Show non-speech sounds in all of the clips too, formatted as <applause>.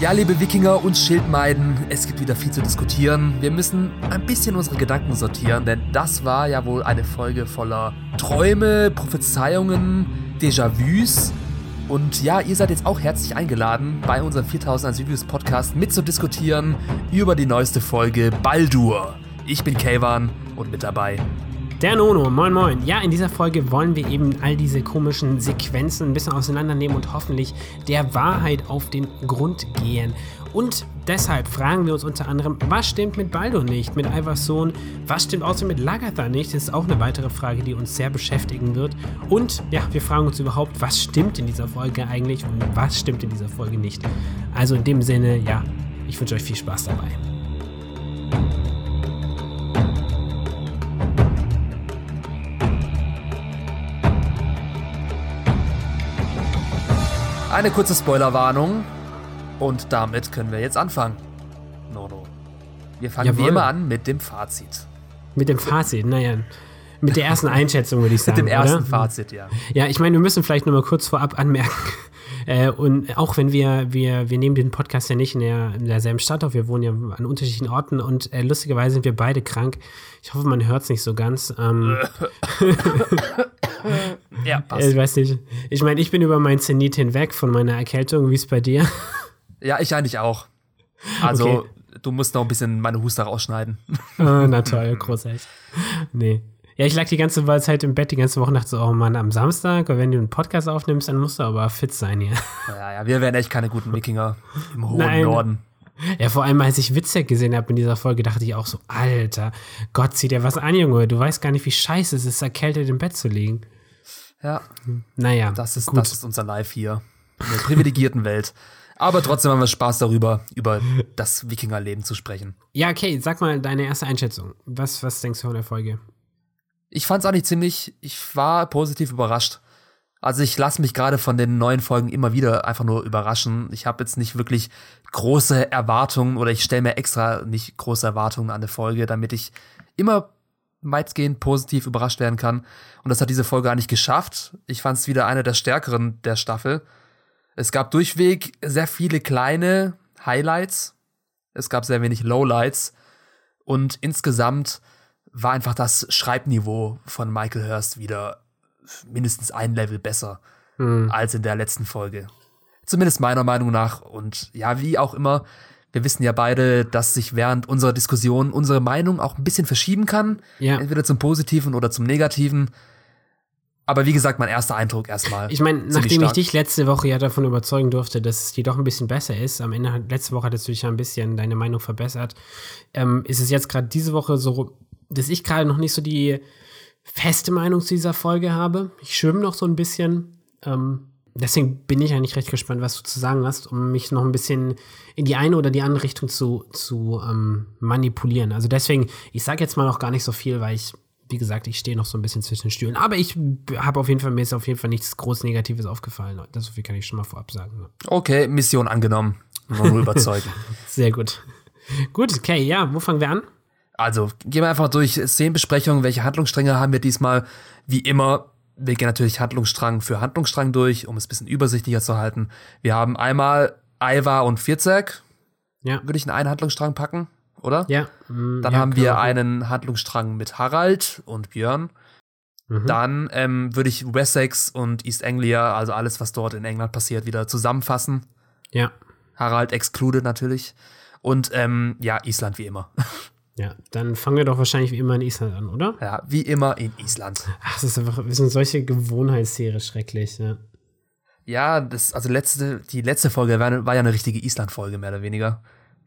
Ja, liebe Wikinger und Schildmeiden, es gibt wieder viel zu diskutieren. Wir müssen ein bisschen unsere Gedanken sortieren, denn das war ja wohl eine Folge voller Träume, Prophezeiungen, Déjà-vus. Und ja, ihr seid jetzt auch herzlich eingeladen, bei unserem 4000 Reviews Podcast mitzudiskutieren über die neueste Folge Baldur. Ich bin Kayvan und mit dabei der Nono, moin moin. Ja, in dieser Folge wollen wir eben all diese komischen Sequenzen ein bisschen auseinandernehmen und hoffentlich der Wahrheit auf den Grund gehen. Und deshalb fragen wir uns unter anderem, was stimmt mit Baldur nicht, mit Ivars Sohn? Was stimmt außerdem mit Lagatha nicht? Das ist auch eine weitere Frage, die uns sehr beschäftigen wird. Und ja, wir fragen uns überhaupt, was stimmt in dieser Folge eigentlich und was stimmt in dieser Folge nicht. Also in dem Sinne, ja, ich wünsche euch viel Spaß dabei. Eine kurze Spoilerwarnung. Und damit können wir jetzt anfangen. Nono. Wir fangen Jawohl. wie immer an mit dem Fazit. Mit dem Fazit, naja. Mit der ersten Einschätzung würde ich sagen. <laughs> mit dem ersten oder? Fazit, ja. Ja, ich meine, wir müssen vielleicht nur mal kurz vorab anmerken. <laughs> Äh, und auch wenn wir, wir, wir nehmen den Podcast ja nicht in, der, in derselben Stadt auf, wir wohnen ja an unterschiedlichen Orten und äh, lustigerweise sind wir beide krank. Ich hoffe, man hört es nicht so ganz. Ähm, <laughs> ja, passt. Ich weiß nicht. Ich meine, ich bin über mein Zenit hinweg von meiner Erkältung. Wie ist es bei dir? Ja, ich eigentlich auch. Also, okay. du musst noch ein bisschen meine Huster rausschneiden. Oh, <laughs> na toll, großartig. Nee. Ja, ich lag die ganze Zeit im Bett, die ganze Woche dachte so, oh Mann, am Samstag, wenn du einen Podcast aufnimmst, dann musst du aber fit sein hier. Ja, ja, wir wären echt keine guten Wikinger im hohen Nein. Norden. Ja, vor allem, als ich Witzek gesehen habe in dieser Folge, dachte ich auch so, Alter, Gott, zieht dir was an, Junge. Du weißt gar nicht, wie scheiße es ist, erkältet im Bett zu liegen. Ja. Naja. Das ist, gut. das ist unser Live hier. In der privilegierten Welt. Aber trotzdem haben wir Spaß darüber, über das Wikingerleben zu sprechen. Ja, okay, sag mal deine erste Einschätzung. Was, was denkst du von der Folge? Ich fand es eigentlich ziemlich, ich war positiv überrascht. Also ich lasse mich gerade von den neuen Folgen immer wieder einfach nur überraschen. Ich habe jetzt nicht wirklich große Erwartungen oder ich stelle mir extra nicht große Erwartungen an eine Folge, damit ich immer weitgehend positiv überrascht werden kann. Und das hat diese Folge eigentlich geschafft. Ich fand es wieder eine der stärkeren der Staffel. Es gab durchweg sehr viele kleine Highlights. Es gab sehr wenig Lowlights. Und insgesamt war einfach das Schreibniveau von Michael Hurst wieder mindestens ein Level besser mhm. als in der letzten Folge. Zumindest meiner Meinung nach. Und ja, wie auch immer, wir wissen ja beide, dass sich während unserer Diskussion unsere Meinung auch ein bisschen verschieben kann. Ja. Entweder zum Positiven oder zum Negativen. Aber wie gesagt, mein erster Eindruck erstmal. Ich meine, nachdem ich dich letzte Woche ja davon überzeugen durfte, dass es dir doch ein bisschen besser ist, am Ende, letzte Woche hattest du dich ja ein bisschen deine Meinung verbessert, ähm, ist es jetzt gerade diese Woche so, dass ich gerade noch nicht so die feste Meinung zu dieser Folge habe. Ich schwimme noch so ein bisschen. Ähm, deswegen bin ich eigentlich recht gespannt, was du zu sagen hast, um mich noch ein bisschen in die eine oder die andere Richtung zu, zu ähm, manipulieren. Also deswegen, ich sage jetzt mal noch gar nicht so viel, weil ich, wie gesagt, ich stehe noch so ein bisschen zwischen den Stühlen. Aber ich habe auf jeden Fall, mir ist auf jeden Fall nichts groß Negatives aufgefallen. Das so viel kann ich schon mal vorab sagen. Okay, Mission angenommen. Nur überzeugen. <laughs> Sehr gut. Gut, okay, ja, wo fangen wir an? Also, gehen wir einfach durch Szenenbesprechungen, welche Handlungsstränge haben wir diesmal. Wie immer, wir gehen natürlich Handlungsstrang für Handlungsstrang durch, um es ein bisschen übersichtlicher zu halten. Wir haben einmal Iva und Vierzek. Ja. Würde ich in einen Handlungsstrang packen, oder? Ja. Mm, Dann ja, haben wir einen Handlungsstrang mit Harald und Björn. Mhm. Dann ähm, würde ich Wessex und East Anglia, also alles, was dort in England passiert, wieder zusammenfassen. Ja. Harald excluded natürlich. Und ähm, ja, Island wie immer. <laughs> Ja, dann fangen wir doch wahrscheinlich wie immer in Island an, oder? Ja, wie immer in Island. Ach, das ist einfach, das sind solche Gewohnheitstiere schrecklich, ja. Ja, das, also letzte, die letzte Folge war, war ja eine richtige Island-Folge, mehr oder weniger.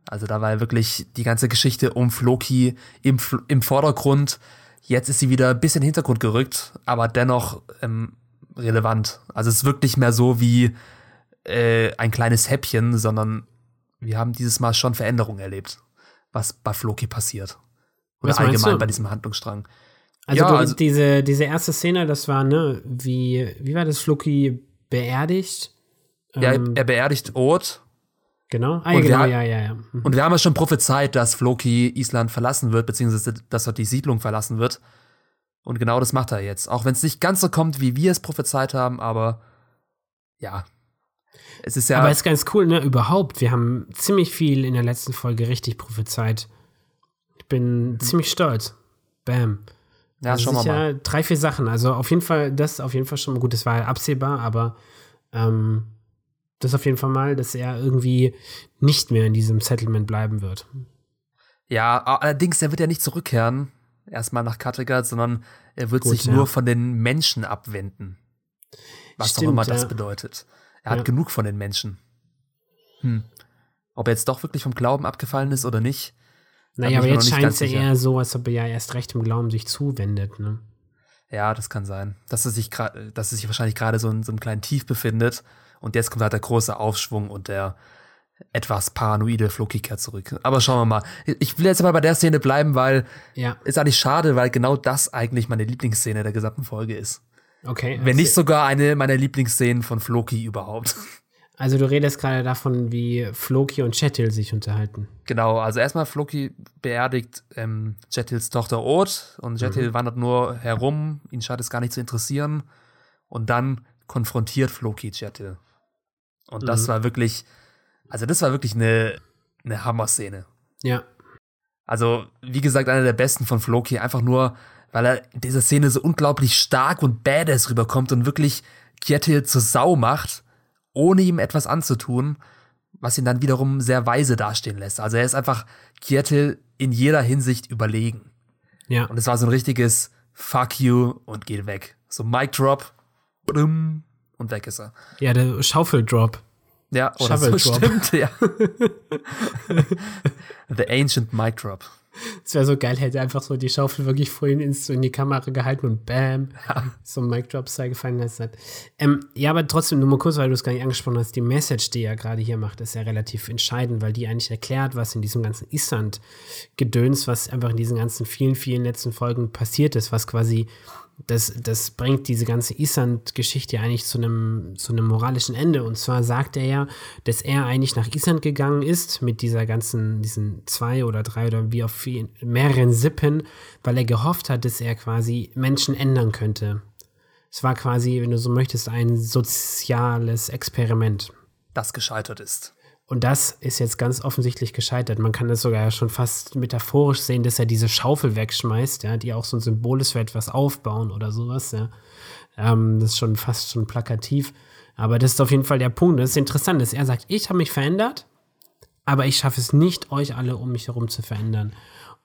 Also da war ja wirklich die ganze Geschichte um Floki im, im Vordergrund. Jetzt ist sie wieder ein bisschen in den Hintergrund gerückt, aber dennoch ähm, relevant. Also es ist wirklich mehr so wie äh, ein kleines Häppchen, sondern wir haben dieses Mal schon Veränderungen erlebt was bei Floki passiert. Oder allgemein bei diesem Handlungsstrang. Also, ja, du, also diese, diese erste Szene, das war, ne, wie, wie war das Floki beerdigt? Ja, ähm, er beerdigt Ort. Genau, ah, ja, genau, ja, ja, ja. Mhm. Und wir haben ja schon prophezeit, dass Floki Island verlassen wird, beziehungsweise dass er die Siedlung verlassen wird. Und genau das macht er jetzt. Auch wenn es nicht ganz so kommt, wie wir es prophezeit haben, aber ja. Es ist ja. Aber ist ganz cool, ne? Überhaupt. Wir haben ziemlich viel in der letzten Folge richtig prophezeit. Ich bin mhm. ziemlich stolz. Bam. Ja, also schauen wir mal. Drei, vier Sachen. Also auf jeden Fall, das auf jeden Fall schon gut. Das war absehbar, aber ähm, das auf jeden Fall mal, dass er irgendwie nicht mehr in diesem Settlement bleiben wird. Ja, allerdings, er wird ja nicht zurückkehren, erstmal nach Kattegat, sondern er wird Gut, sich ja. nur von den Menschen abwenden. Was Stimmt, auch immer das ja. bedeutet. Er hat ja. genug von den Menschen. Hm. Ob er jetzt doch wirklich vom Glauben abgefallen ist oder nicht. Naja, aber jetzt scheint es ja eher so, als ob er ja erst recht im Glauben sich zuwendet, ne? Ja, das kann sein. Dass er sich, dass er sich wahrscheinlich gerade so in so einem kleinen Tief befindet und jetzt kommt halt der große Aufschwung und der etwas paranoide Floki kehrt zurück. Aber schauen wir mal. Ich will jetzt mal bei der Szene bleiben, weil ja. ist eigentlich schade, weil genau das eigentlich meine Lieblingsszene der gesamten Folge ist. Okay. Wenn nicht sogar eine meiner Lieblingsszenen von Floki überhaupt. <laughs> Also du redest gerade davon, wie Floki und Chetil sich unterhalten. Genau, also erstmal Floki beerdigt ähm, Chetils Tochter Oth und Chetil mhm. wandert nur herum, ihn scheint es gar nicht zu interessieren. Und dann konfrontiert Floki Chetil. Und das mhm. war wirklich, also das war wirklich eine, eine Hammer-Szene. Ja. Also, wie gesagt, einer der besten von Floki, einfach nur, weil er in dieser Szene so unglaublich stark und badass rüberkommt und wirklich Kjetil zur Sau macht, ohne ihm etwas anzutun, was ihn dann wiederum sehr weise dastehen lässt. Also er ist einfach Kjetil in jeder Hinsicht überlegen. Ja. Und es war so ein richtiges Fuck you und geht weg. So Mic Drop und weg ist er. Ja, der Schaufeldrop. Ja, oder so stimmt, ja. <laughs> The Ancient Mic Drop. Es wäre so geil, hätte einfach so die Schaufel wirklich vorhin ins, so in die Kamera gehalten und bam, ja. so ein Mic Drop sei gefallen lassen hat. Ähm, ja, aber trotzdem, nur mal kurz, weil du es gar nicht angesprochen hast, die Message, die er gerade hier macht, ist ja relativ entscheidend, weil die eigentlich erklärt, was in diesem ganzen Island-Gedöns, was einfach in diesen ganzen vielen, vielen letzten Folgen passiert ist, was quasi das, das bringt diese ganze Island-Geschichte eigentlich zu einem, zu einem moralischen Ende. Und zwar sagt er ja, dass er eigentlich nach Island gegangen ist mit dieser ganzen, diesen zwei oder drei oder wie auf vielen, mehreren Sippen, weil er gehofft hat, dass er quasi Menschen ändern könnte. Es war quasi, wenn du so möchtest, ein soziales Experiment. Das gescheitert ist. Und das ist jetzt ganz offensichtlich gescheitert. Man kann das sogar schon fast metaphorisch sehen, dass er diese Schaufel wegschmeißt, ja, die auch so ein Symbol ist für etwas aufbauen oder sowas, ja. Ähm, das ist schon fast schon plakativ. Aber das ist auf jeden Fall der Punkt. Das ist interessant, dass er sagt, ich habe mich verändert, aber ich schaffe es nicht, euch alle um mich herum zu verändern.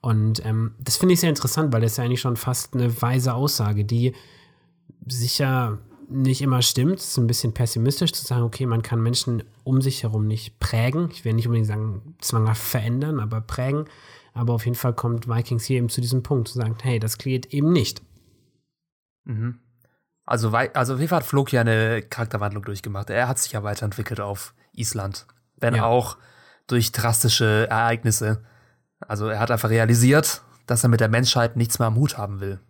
Und ähm, das finde ich sehr interessant, weil das ja eigentlich schon fast eine weise Aussage, die sicher nicht immer stimmt. Es ist ein bisschen pessimistisch zu sagen, okay, man kann Menschen um sich herum nicht prägen. Ich will nicht unbedingt sagen, zwanghaft verändern, aber prägen. Aber auf jeden Fall kommt Vikings hier eben zu diesem Punkt, zu sagen, hey, das geht eben nicht. Mhm. Also, also auf jeden Fall hat Flok ja eine Charakterwandlung durchgemacht. Er hat sich ja weiterentwickelt auf Island. Wenn ja. auch durch drastische Ereignisse. Also er hat einfach realisiert, dass er mit der Menschheit nichts mehr am Hut haben will.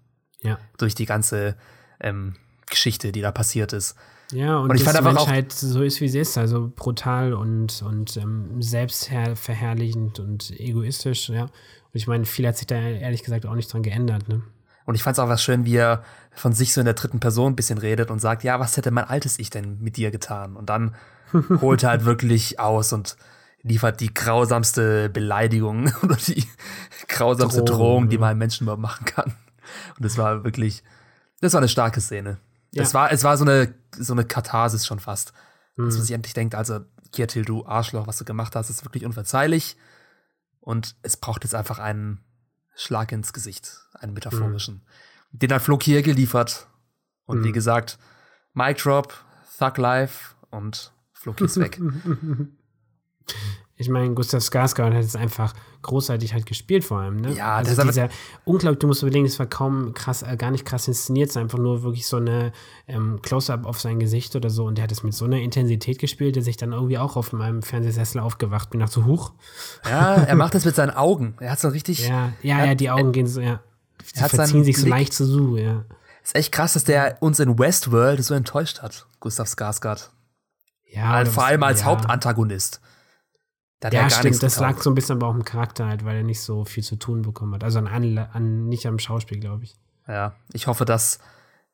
Ja. Durch die ganze ähm, Geschichte, die da passiert ist. Ja, und, und ich dass fand die Menschheit so ist, wie sie ist, also brutal und, und ähm, selbstverherrlichend und egoistisch, ja. Und ich meine, viel hat sich da ehrlich gesagt auch nicht dran geändert, ne? Und ich fand es auch was schön, wie er von sich so in der dritten Person ein bisschen redet und sagt, ja, was hätte mein altes Ich denn mit dir getan? Und dann <laughs> holt er halt wirklich aus und liefert die grausamste Beleidigung <laughs> oder die grausamste Drohung, Drohung die man einem Menschen überhaupt machen kann. Und das war wirklich, das war eine starke Szene. Ja. Es war, es war so eine, so eine Katharsis schon fast. Mhm. Dass man sich endlich denkt, also, Kjetil, du Arschloch, was du gemacht hast, ist wirklich unverzeihlich. Und es braucht jetzt einfach einen Schlag ins Gesicht, einen metaphorischen. Mhm. Den hat Flo hier geliefert. Und mhm. wie gesagt, Mic Drop, Thug Life und Flo ist weg. <laughs> Ich meine, Gustav Skarsgård hat es einfach großartig halt gespielt vor allem, ne? Ja, also das dieser unglaublich, du musst überlegen, es war kaum krass, äh, gar nicht krass inszeniert, es einfach nur wirklich so eine ähm, Close-up auf sein Gesicht oder so und der hat es mit so einer Intensität gespielt, dass ich dann irgendwie auch auf meinem Fernsehsessel aufgewacht bin, nach so hoch. Ja, er macht das mit seinen Augen. Er hat so richtig. Ja, ja, ja, die Augen gehen so, ja. Die verziehen sich so leicht zu so, ja. Ist echt krass, dass der uns in Westworld so enttäuscht hat, Gustav Skarsgård. Ja, vor allem als ja. Hauptantagonist. Da ja, stimmt, das lag so ein bisschen aber auch im Charakter halt, weil er nicht so viel zu tun bekommen hat. Also an, an nicht am Schauspiel, glaube ich. Ja, ich hoffe, dass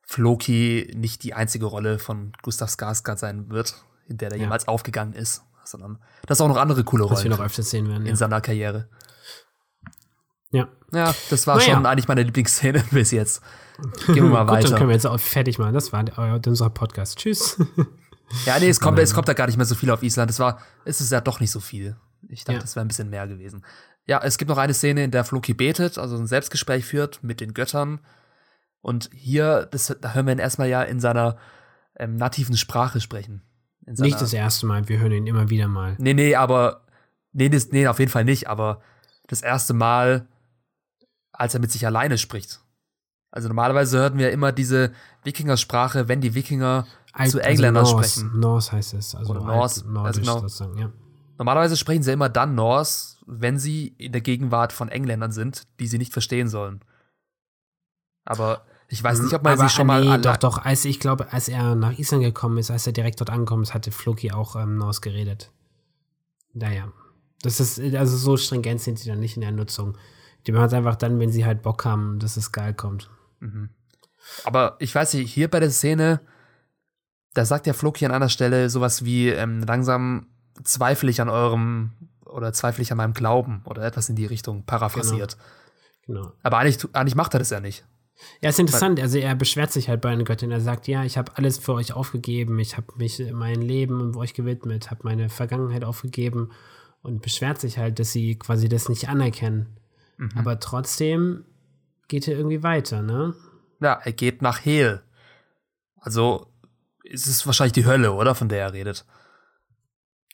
Floki nicht die einzige Rolle von Gustav Skarsgård sein wird in der er ja. jemals aufgegangen ist, sondern das auch noch andere coole Rollen. Wir noch öfters sehen werden. In ja. seiner Karriere. Ja. Ja, das war naja. schon eigentlich meine Lieblingsszene <laughs> bis jetzt. Gehen wir mal <laughs> Gut, weiter. Dann können wir jetzt auch fertig machen. Das war unser Podcast. Tschüss. <laughs> Ja, nee, es kommt, es kommt da gar nicht mehr so viel auf Island. Es war, es ist ja doch nicht so viel. Ich dachte, es ja. wäre ein bisschen mehr gewesen. Ja, es gibt noch eine Szene, in der Floki betet, also ein Selbstgespräch führt mit den Göttern. Und hier, das, da hören wir ihn erstmal ja in seiner ähm, nativen Sprache sprechen. Nicht das erste Mal, wir hören ihn immer wieder mal. Nee, nee, aber, nee, das, nee, auf jeden Fall nicht, aber das erste Mal, als er mit sich alleine spricht. Also normalerweise hörten wir immer diese Wikingersprache, wenn die Wikinger zu Engländern also Norse, sprechen. Norse heißt es, also Oder Norse, Nordisch also genau. sozusagen, ja. Normalerweise sprechen sie immer dann Norse, wenn sie in der Gegenwart von Engländern sind, die sie nicht verstehen sollen. Aber ich weiß nicht, ob man Aber, sich schon nee, mal. Doch, doch, als ich glaube, als er nach Island gekommen ist, als er direkt dort angekommen ist, hatte Floki auch ähm, Norse geredet. Naja. Das ist, also so stringent sind sie dann nicht in der Nutzung. Die machen es einfach dann, wenn sie halt Bock haben, dass es geil kommt. Mhm. Aber ich weiß nicht, hier bei der Szene, da sagt der Floki an einer Stelle sowas wie, ähm, langsam zweifle ich an eurem oder zweifle ich an meinem Glauben oder etwas in die Richtung, paraphrasiert. Genau. genau. Aber eigentlich, eigentlich macht er das ja nicht. Ja, ist interessant. Also er beschwert sich halt bei einer Göttin. Er sagt, ja, ich habe alles für euch aufgegeben. Ich habe mich mein Leben euch gewidmet, habe meine Vergangenheit aufgegeben und beschwert sich halt, dass sie quasi das nicht anerkennen. Mhm. Aber trotzdem geht er irgendwie weiter, ne? Ja, er geht nach Hel. Also es ist wahrscheinlich die Hölle, oder? Von der er redet.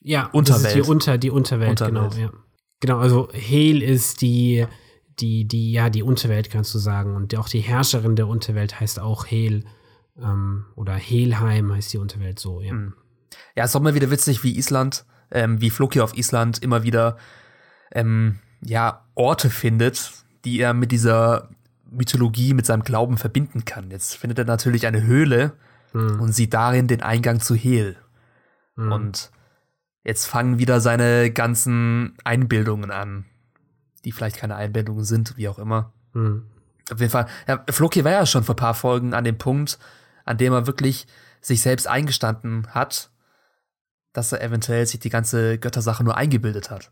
Ja, Unterwelt. Das ist die, Unter, die Unterwelt, Unterwelt. genau. Ja. Genau, also Hel ist die, die, die, ja, die Unterwelt, kannst du sagen. Und auch die Herrscherin der Unterwelt heißt auch Hel. Ähm, oder Helheim heißt die Unterwelt so, ja. Hm. Ja, es ist auch mal wieder witzig, wie Island, ähm, wie Floki auf Island immer wieder ähm, ja, Orte findet, die er mit dieser Mythologie, mit seinem Glauben verbinden kann. Jetzt findet er natürlich eine Höhle hm. und sieht darin den Eingang zu Hel. Hm. Und jetzt fangen wieder seine ganzen Einbildungen an, die vielleicht keine Einbildungen sind, wie auch immer. Hm. Auf jeden Fall, ja, Floki war ja schon vor ein paar Folgen an dem Punkt, an dem er wirklich sich selbst eingestanden hat, dass er eventuell sich die ganze Göttersache nur eingebildet hat.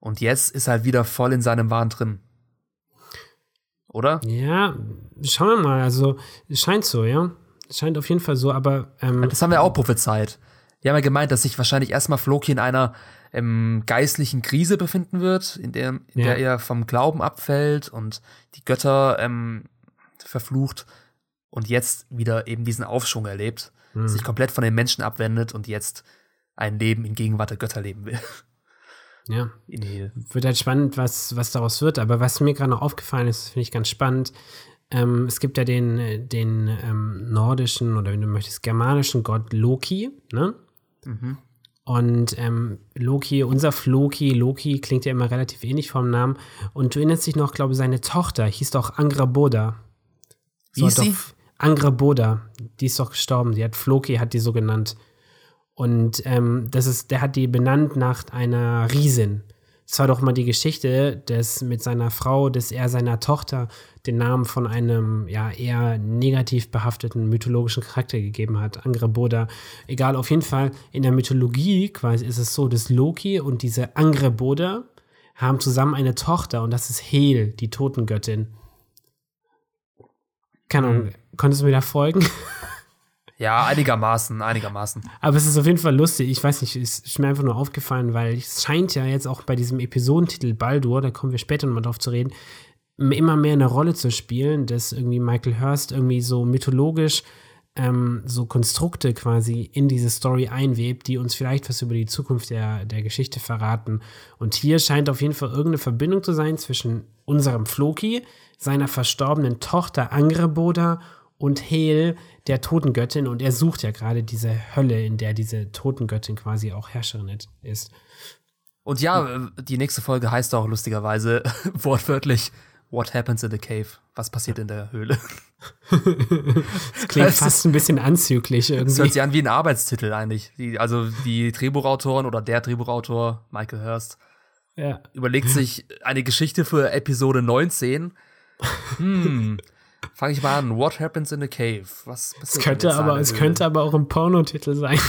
Und jetzt ist er halt wieder voll in seinem Wahn drin. Oder? Ja, schauen wir mal. Also, es scheint so, ja. Scheint auf jeden Fall so, aber. Ähm, das haben wir auch prophezeit. Wir haben ja gemeint, dass sich wahrscheinlich erstmal Floki in einer ähm, geistlichen Krise befinden wird, in der, in ja. der er vom Glauben abfällt und die Götter ähm, verflucht und jetzt wieder eben diesen Aufschwung erlebt, hm. sich komplett von den Menschen abwendet und jetzt ein Leben in Gegenwart der Götter leben will. Ja. Wird halt spannend, was, was daraus wird. Aber was mir gerade noch aufgefallen ist, finde ich ganz spannend. Ähm, es gibt ja den, den ähm, nordischen oder wenn du möchtest, germanischen Gott Loki, ne? Mhm. Und ähm, Loki, unser Floki, Loki klingt ja immer relativ ähnlich vom Namen. Und du erinnerst dich noch, glaube ich, seine Tochter hieß doch Angraboda. Wie so, sie? Angraboda, die ist doch gestorben. Die hat Floki, hat die so genannt. Und ähm, das ist, der hat die benannt nach einer Riesin. Es war doch mal die Geschichte, dass mit seiner Frau, dass er seiner Tochter den Namen von einem ja eher negativ behafteten mythologischen Charakter gegeben hat, Angreboda. Egal, auf jeden Fall in der Mythologie quasi ist es so, dass Loki und diese Angreboda haben zusammen eine Tochter und das ist Hel, die Totengöttin. Keine Ahnung, mhm. konntest du mir da folgen? <laughs> Ja, einigermaßen, einigermaßen. Aber es ist auf jeden Fall lustig. Ich weiß nicht, es ist mir einfach nur aufgefallen, weil es scheint ja jetzt auch bei diesem Episodentitel Baldur, da kommen wir später nochmal drauf zu reden, immer mehr eine Rolle zu spielen, dass irgendwie Michael Hurst irgendwie so mythologisch ähm, so Konstrukte quasi in diese Story einwebt, die uns vielleicht was über die Zukunft der, der Geschichte verraten. Und hier scheint auf jeden Fall irgendeine Verbindung zu sein zwischen unserem Floki, seiner verstorbenen Tochter Angreboda und Hel, der Totengöttin. Und er sucht ja gerade diese Hölle, in der diese Totengöttin quasi auch Herrscherin ist. Und ja, die nächste Folge heißt auch lustigerweise <laughs> wortwörtlich What happens in the cave? Was passiert in der Höhle? <laughs> das klingt das fast ein bisschen anzüglich irgendwie. Das hört sich an wie ein Arbeitstitel eigentlich. Die, also die Drehbuchautoren oder der Drehbuchautor, Michael Hurst, ja. überlegt sich eine Geschichte für Episode 19. <laughs> Hm, Fange ich mal an. What happens in a cave? Was es könnte aber, es könnte aber auch ein Pornotitel sein. <laughs>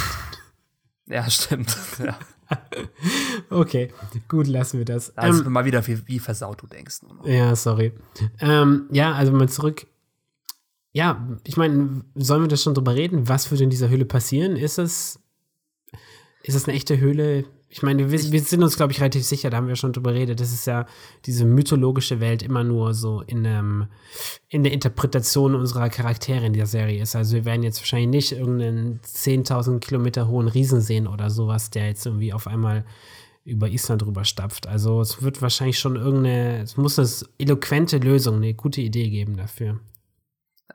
Ja, stimmt. <laughs> Ja. okay, gut, lassen wir das. Also ähm, mal wieder, wie, wie versaut du denkst. Ja, sorry. Ähm, ja, also mal zurück. Ja, ich meine, sollen wir das schon drüber reden? Was würde in dieser Höhle passieren? Ist es, ist es eine echte Höhle? Ich meine, wir, wir sind uns, glaube ich, relativ sicher, da haben wir schon drüber geredet. Das ist ja diese mythologische Welt immer nur so in, ähm, in der Interpretation unserer Charaktere in der Serie ist. Also wir werden jetzt wahrscheinlich nicht irgendeinen 10.000 Kilometer hohen Riesen sehen oder sowas, der jetzt irgendwie auf einmal über Island rüber stapft. Also es wird wahrscheinlich schon irgendeine, es muss eine eloquente Lösung, eine gute Idee geben dafür.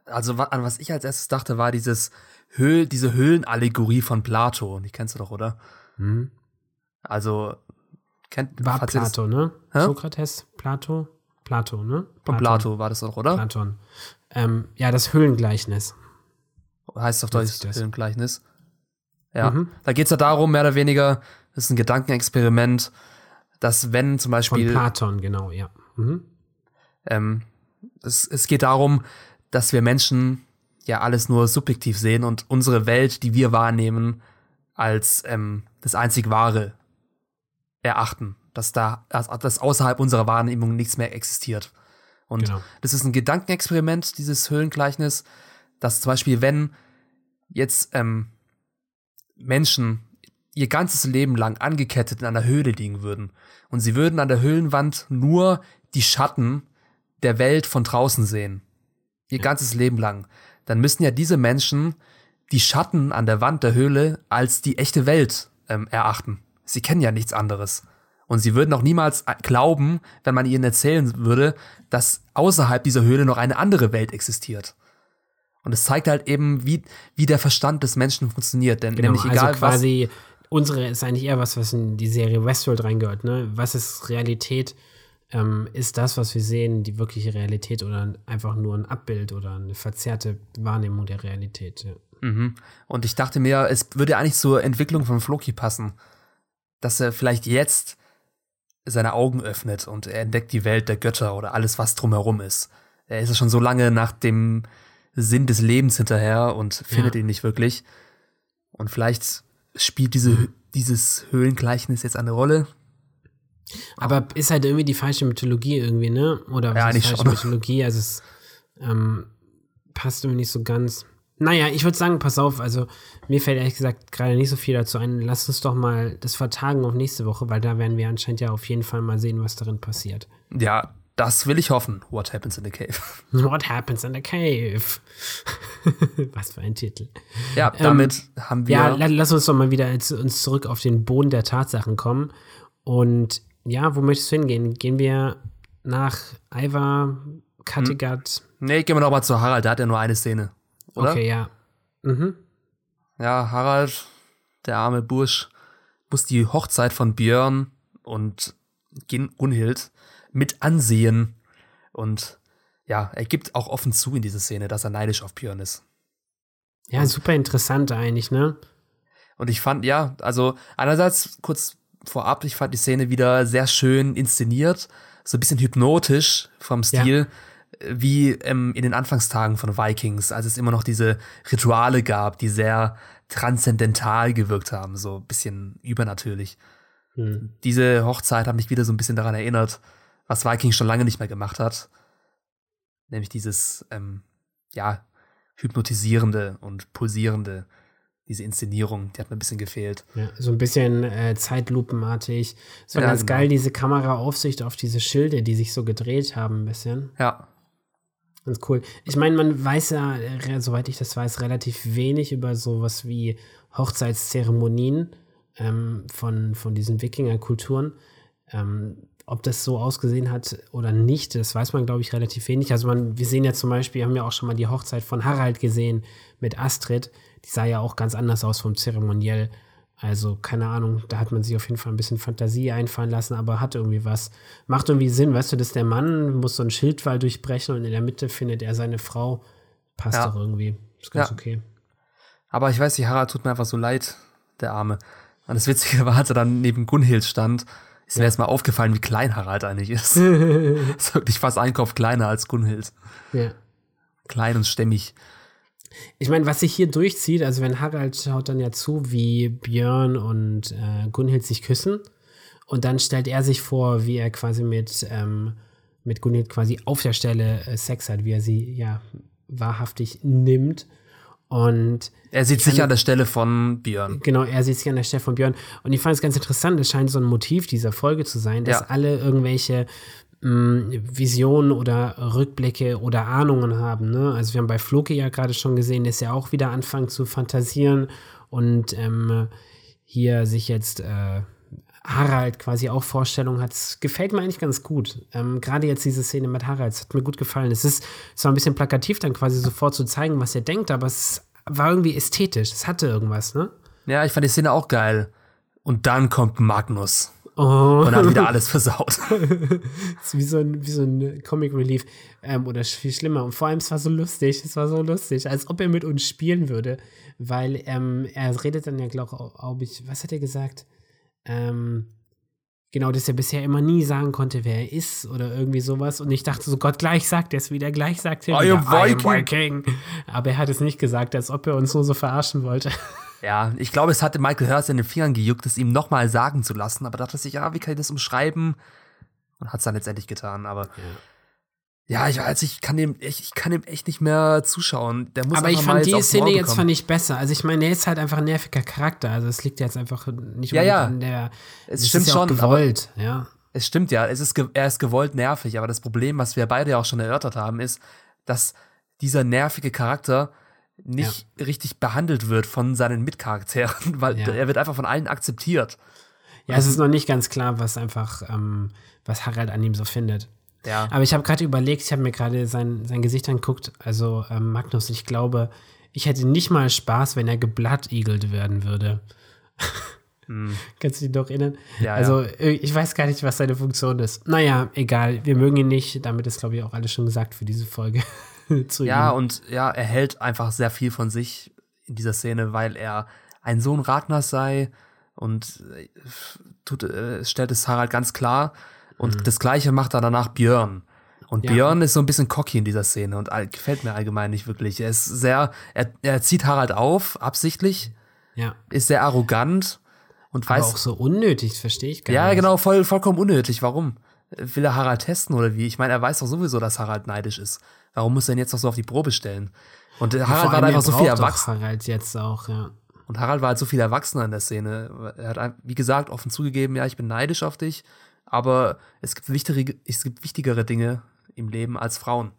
Also an was ich als erstes dachte, war dieses Höhl, diese Höhlenallegorie von Plato. Die kennst du doch, oder? Mhm. Also, kennt War Plato, ne? Hä? Sokrates, Plato? Plato, ne? Von Plato war das doch, oder? Platon. Ähm, ja, das Höhlengleichnis. Heißt auf Deutsch das Höhlengleichnis. Ja. Mhm. Da geht es ja darum, mehr oder weniger, das ist ein Gedankenexperiment, dass wenn zum Beispiel. Von Platon, genau, ja. Mhm. Ähm, es, es geht darum, dass wir Menschen ja alles nur subjektiv sehen und unsere Welt, die wir wahrnehmen, als ähm, das einzig Wahre erachten, dass da, dass außerhalb unserer Wahrnehmung nichts mehr existiert. Und genau. das ist ein Gedankenexperiment, dieses Höhlengleichnis, dass zum Beispiel, wenn jetzt ähm, Menschen ihr ganzes Leben lang angekettet in einer Höhle liegen würden und sie würden an der Höhlenwand nur die Schatten der Welt von draußen sehen, ihr ja. ganzes Leben lang, dann müssen ja diese Menschen die Schatten an der Wand der Höhle als die echte Welt ähm, erachten. Sie kennen ja nichts anderes. Und sie würden auch niemals äh, glauben, wenn man ihnen erzählen würde, dass außerhalb dieser Höhle noch eine andere Welt existiert. Und es zeigt halt eben, wie, wie der Verstand des Menschen funktioniert. Denn genau, nämlich egal also quasi was. Unsere ist eigentlich eher was, was in die Serie Westworld reingehört, ne? Was ist Realität? Ähm, ist das, was wir sehen, die wirkliche Realität oder einfach nur ein Abbild oder eine verzerrte Wahrnehmung der Realität? Ja. Mhm. Und ich dachte mir, es würde eigentlich zur Entwicklung von Floki passen, dass er vielleicht jetzt seine Augen öffnet und er entdeckt die Welt der Götter oder alles, was drumherum ist. Er ist ja schon so lange nach dem Sinn des Lebens hinterher und findet ja. ihn nicht wirklich. Und vielleicht spielt diese, dieses Höhlengleichnis jetzt eine Rolle. Aber ist halt irgendwie die falsche Mythologie irgendwie, ne? Oder ja, nicht falsche schon. Mythologie? Also es ähm, passt irgendwie nicht so ganz. Naja, ich würde sagen, pass auf, also mir fällt ehrlich gesagt gerade nicht so viel dazu ein. Lass uns doch mal das vertagen auf nächste Woche, weil da werden wir anscheinend ja auf jeden Fall mal sehen, was darin passiert. Ja, das will ich hoffen. What happens in the cave? <laughs> What happens in the cave? <laughs> was für ein Titel. Ja, damit ähm, haben wir. Ja, lass uns doch mal wieder uns zurück auf den Boden der Tatsachen kommen. Und ja, wo möchtest du hingehen? Gehen wir nach Ivar, Kattegat? Hm. Nee, gehen wir doch mal zu Harald, der hat ja nur eine Szene oder? Okay, ja. Mhm. Ja, Harald, der arme Bursch, muss die Hochzeit von Björn und Gunhild mit ansehen. Und ja, er gibt auch offen zu in dieser Szene, dass er neidisch auf Björn ist. Ja, super interessant eigentlich, ne? Und ich fand, ja, also einerseits kurz vorab, ich fand die Szene wieder sehr schön inszeniert, so ein bisschen hypnotisch vom Stil. Ja wie ähm, in den Anfangstagen von Vikings, als es immer noch diese Rituale gab, die sehr transzendental gewirkt haben, so ein bisschen übernatürlich. Hm. Diese Hochzeit hat mich wieder so ein bisschen daran erinnert, was Vikings schon lange nicht mehr gemacht hat. Nämlich dieses, ähm, ja, hypnotisierende und pulsierende, diese Inszenierung, die hat mir ein bisschen gefehlt. Ja, so ein bisschen äh, zeitlupenartig. So ja, ganz genau. geil, diese Kameraaufsicht auf diese Schilde, die sich so gedreht haben, ein bisschen. Ja. Ganz cool. Ich meine, man weiß ja, soweit ich das weiß, relativ wenig über sowas wie Hochzeitszeremonien ähm, von, von diesen Wikingerkulturen. Ähm, ob das so ausgesehen hat oder nicht, das weiß man, glaube ich, relativ wenig. Also man, wir sehen ja zum Beispiel, haben ja auch schon mal die Hochzeit von Harald gesehen mit Astrid. Die sah ja auch ganz anders aus vom Zeremoniell. Also, keine Ahnung, da hat man sich auf jeden Fall ein bisschen Fantasie einfallen lassen, aber hat irgendwie was. Macht irgendwie Sinn, weißt du, dass der Mann muss so einen Schildwall durchbrechen und in der Mitte findet er seine Frau. Passt ja. doch irgendwie. Ist ganz ja. okay. Aber ich weiß nicht, Harald tut mir einfach so leid, der Arme. Und das Witzige war, als er dann neben Gunhild stand, ist ja. mir erstmal aufgefallen, wie klein Harald eigentlich ist. <laughs> ist wirklich fast ein Kopf kleiner als Gunhild. Ja. Klein und stämmig. Ich meine, was sich hier durchzieht, also wenn Harald schaut dann ja zu, wie Björn und äh, Gunhild sich küssen und dann stellt er sich vor, wie er quasi mit, ähm, mit Gunhild quasi auf der Stelle äh, Sex hat, wie er sie ja wahrhaftig nimmt. Und er sieht sich an der Stelle von Björn. Genau, er sieht sich an der Stelle von Björn. Und ich fand es ganz interessant, es scheint so ein Motiv dieser Folge zu sein, dass ja. alle irgendwelche Visionen oder Rückblicke oder Ahnungen haben. Ne? Also wir haben bei Floki ja gerade schon gesehen, dass er auch wieder anfängt zu fantasieren und ähm, hier sich jetzt äh, Harald quasi auch Vorstellungen hat. Das gefällt mir eigentlich ganz gut. Ähm, Gerade jetzt diese Szene mit Harald, hat mir gut gefallen. Es ist zwar ein bisschen plakativ, dann quasi sofort zu zeigen, was er denkt, aber es war irgendwie ästhetisch. Es hatte irgendwas, ne? Ja, ich fand die Szene auch geil. Und dann kommt Magnus. Oh. Und hat wieder alles versaut. <laughs> ist wie so ein, wie so ein Comic Relief. Ähm, oder viel schlimmer. Und vor allem, es war so lustig. Es war so lustig, als ob er mit uns spielen würde. Weil ähm, er redet dann ja, glaube ich, was hat er gesagt? ähm, genau, dass er bisher immer nie sagen konnte, wer er ist oder irgendwie sowas. Und ich dachte so, Gott, gleich sagt er es wieder, gleich sagt er wieder, I am Viking. Aber er hat es nicht gesagt, als ob er uns nur so verarschen wollte. Ja, ich glaube, es hatte Michael Hurst in den Fingern gejuckt, es ihm nochmal sagen zu lassen, aber dachte sich, ja, wie kann ich das umschreiben? Und hat es dann letztendlich getan, aber. Ja. Ja, ich weiß, ich kann dem, ich, ich kann dem echt nicht mehr zuschauen. Der muss Aber ich fand die Szene jetzt fand ich besser. Also ich meine, er ist halt einfach ein nerviger Charakter. Also es liegt jetzt einfach nicht ja, ja. an der. Es stimmt ja schon. Gewollt, ja. Es stimmt ja. Es ist, er ist gewollt nervig. Aber das Problem, was wir beide ja auch schon erörtert haben, ist, dass dieser nervige Charakter nicht ja. richtig behandelt wird von seinen Mitcharakteren, <laughs> weil ja. er wird einfach von allen akzeptiert. Ja, es ist noch nicht ganz klar, was einfach, ähm, was Harald an ihm so findet. Ja. Aber ich habe gerade überlegt, ich habe mir gerade sein, sein Gesicht angeguckt. Also ähm, Magnus, ich glaube, ich hätte nicht mal Spaß, wenn er geblattigelt werden würde. Hm. <laughs> Kannst du dich doch erinnern? Ja, also ja. Äh, ich weiß gar nicht, was seine Funktion ist. Naja, egal. Wir mögen ihn nicht. Damit ist, glaube ich, auch alles schon gesagt für diese Folge. <laughs> <laughs> ja, ihm. und ja, er hält einfach sehr viel von sich in dieser Szene, weil er ein Sohn Ragnars sei und äh, tut, äh, stellt es Harald ganz klar. Und mhm. das gleiche macht er danach Björn. Und ja. Björn ist so ein bisschen cocky in dieser Szene und gefällt mir allgemein nicht wirklich. Er ist sehr, er, er zieht Harald auf, absichtlich. Ja. Ist sehr arrogant und weiß. Aber auch so unnötig, verstehe ich gar ja, nicht. Ja, genau, voll, vollkommen unnötig. Warum? Will er Harald testen oder wie? Ich meine, er weiß doch sowieso, dass Harald neidisch ist. Warum muss er ihn jetzt noch so auf die Probe stellen? Und Harald war einfach so viel erwachsener. Harald jetzt auch, ja. Und Harald war halt so viel erwachsener in der Szene. Er hat, wie gesagt, offen zugegeben, ja, ich bin neidisch auf dich aber es gibt, wichtigere, es gibt wichtigere Dinge im Leben als Frauen.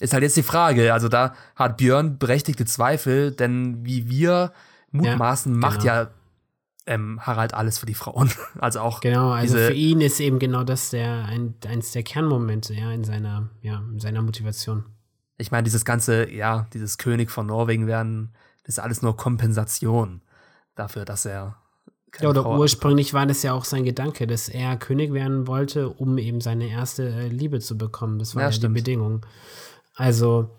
Ist halt jetzt die Frage, also da hat Björn berechtigte Zweifel, denn wie wir mutmaßen, ja, genau. macht ja ähm, Harald alles für die Frauen. <laughs> Also auch. Genau, also für ihn ist eben genau das der, ein, eins der Kernmomente, ja, in seiner, ja, in seiner Motivation. Ich meine, dieses ganze, ja, dieses König von Norwegen werden, das ist alles nur Kompensation dafür, dass er ja, oder Frau ursprünglich war das ja auch sein Gedanke, dass er König werden wollte, um eben seine erste äh, Liebe zu bekommen. Das war ja, ja die Bedingung. Also,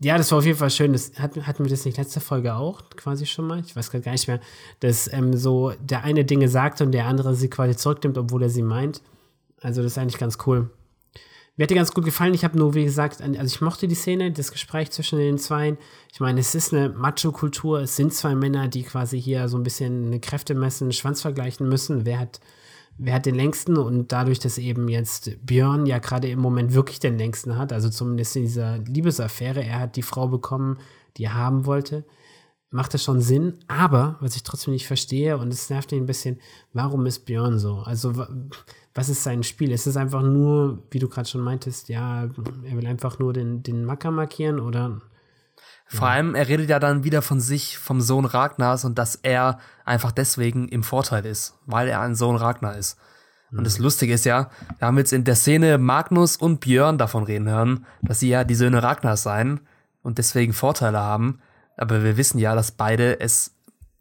ja, das war auf jeden Fall schön. Das hatten, hatten wir das nicht letzte Folge auch quasi schon mal? Ich weiß gar nicht mehr. Dass ähm, so der eine Dinge sagt und der andere sie quasi zurücknimmt, obwohl er sie meint. Also, das ist eigentlich ganz cool. Mir hat die ganz gut gefallen. Ich habe nur, wie gesagt, also ich mochte die Szene, das Gespräch zwischen den Zweien. Ich meine, es ist eine Macho-Kultur. Es sind zwei Männer, die quasi hier so ein bisschen Kräfte messen, Schwanz vergleichen müssen. Wer hat, wer hat den längsten? Und dadurch, dass eben jetzt Björn ja gerade im Moment wirklich den längsten hat, also zumindest in dieser Liebesaffäre, er hat die Frau bekommen, die er haben wollte, macht das schon Sinn. Aber, was ich trotzdem nicht verstehe, und es nervt ihn ein bisschen, warum ist Björn so? Also, was ist sein Spiel? Ist es einfach nur, wie du gerade schon meintest, ja, er will einfach nur den, den Macker markieren oder? Vor ja. allem, er redet ja dann wieder von sich, vom Sohn Ragnars und dass er einfach deswegen im Vorteil ist, weil er ein Sohn Ragnar ist. Und das mhm. Lustige ist ja, wir haben jetzt in der Szene Magnus und Björn davon reden hören, dass sie ja die Söhne Ragnars seien und deswegen Vorteile haben. Aber wir wissen ja, dass beide es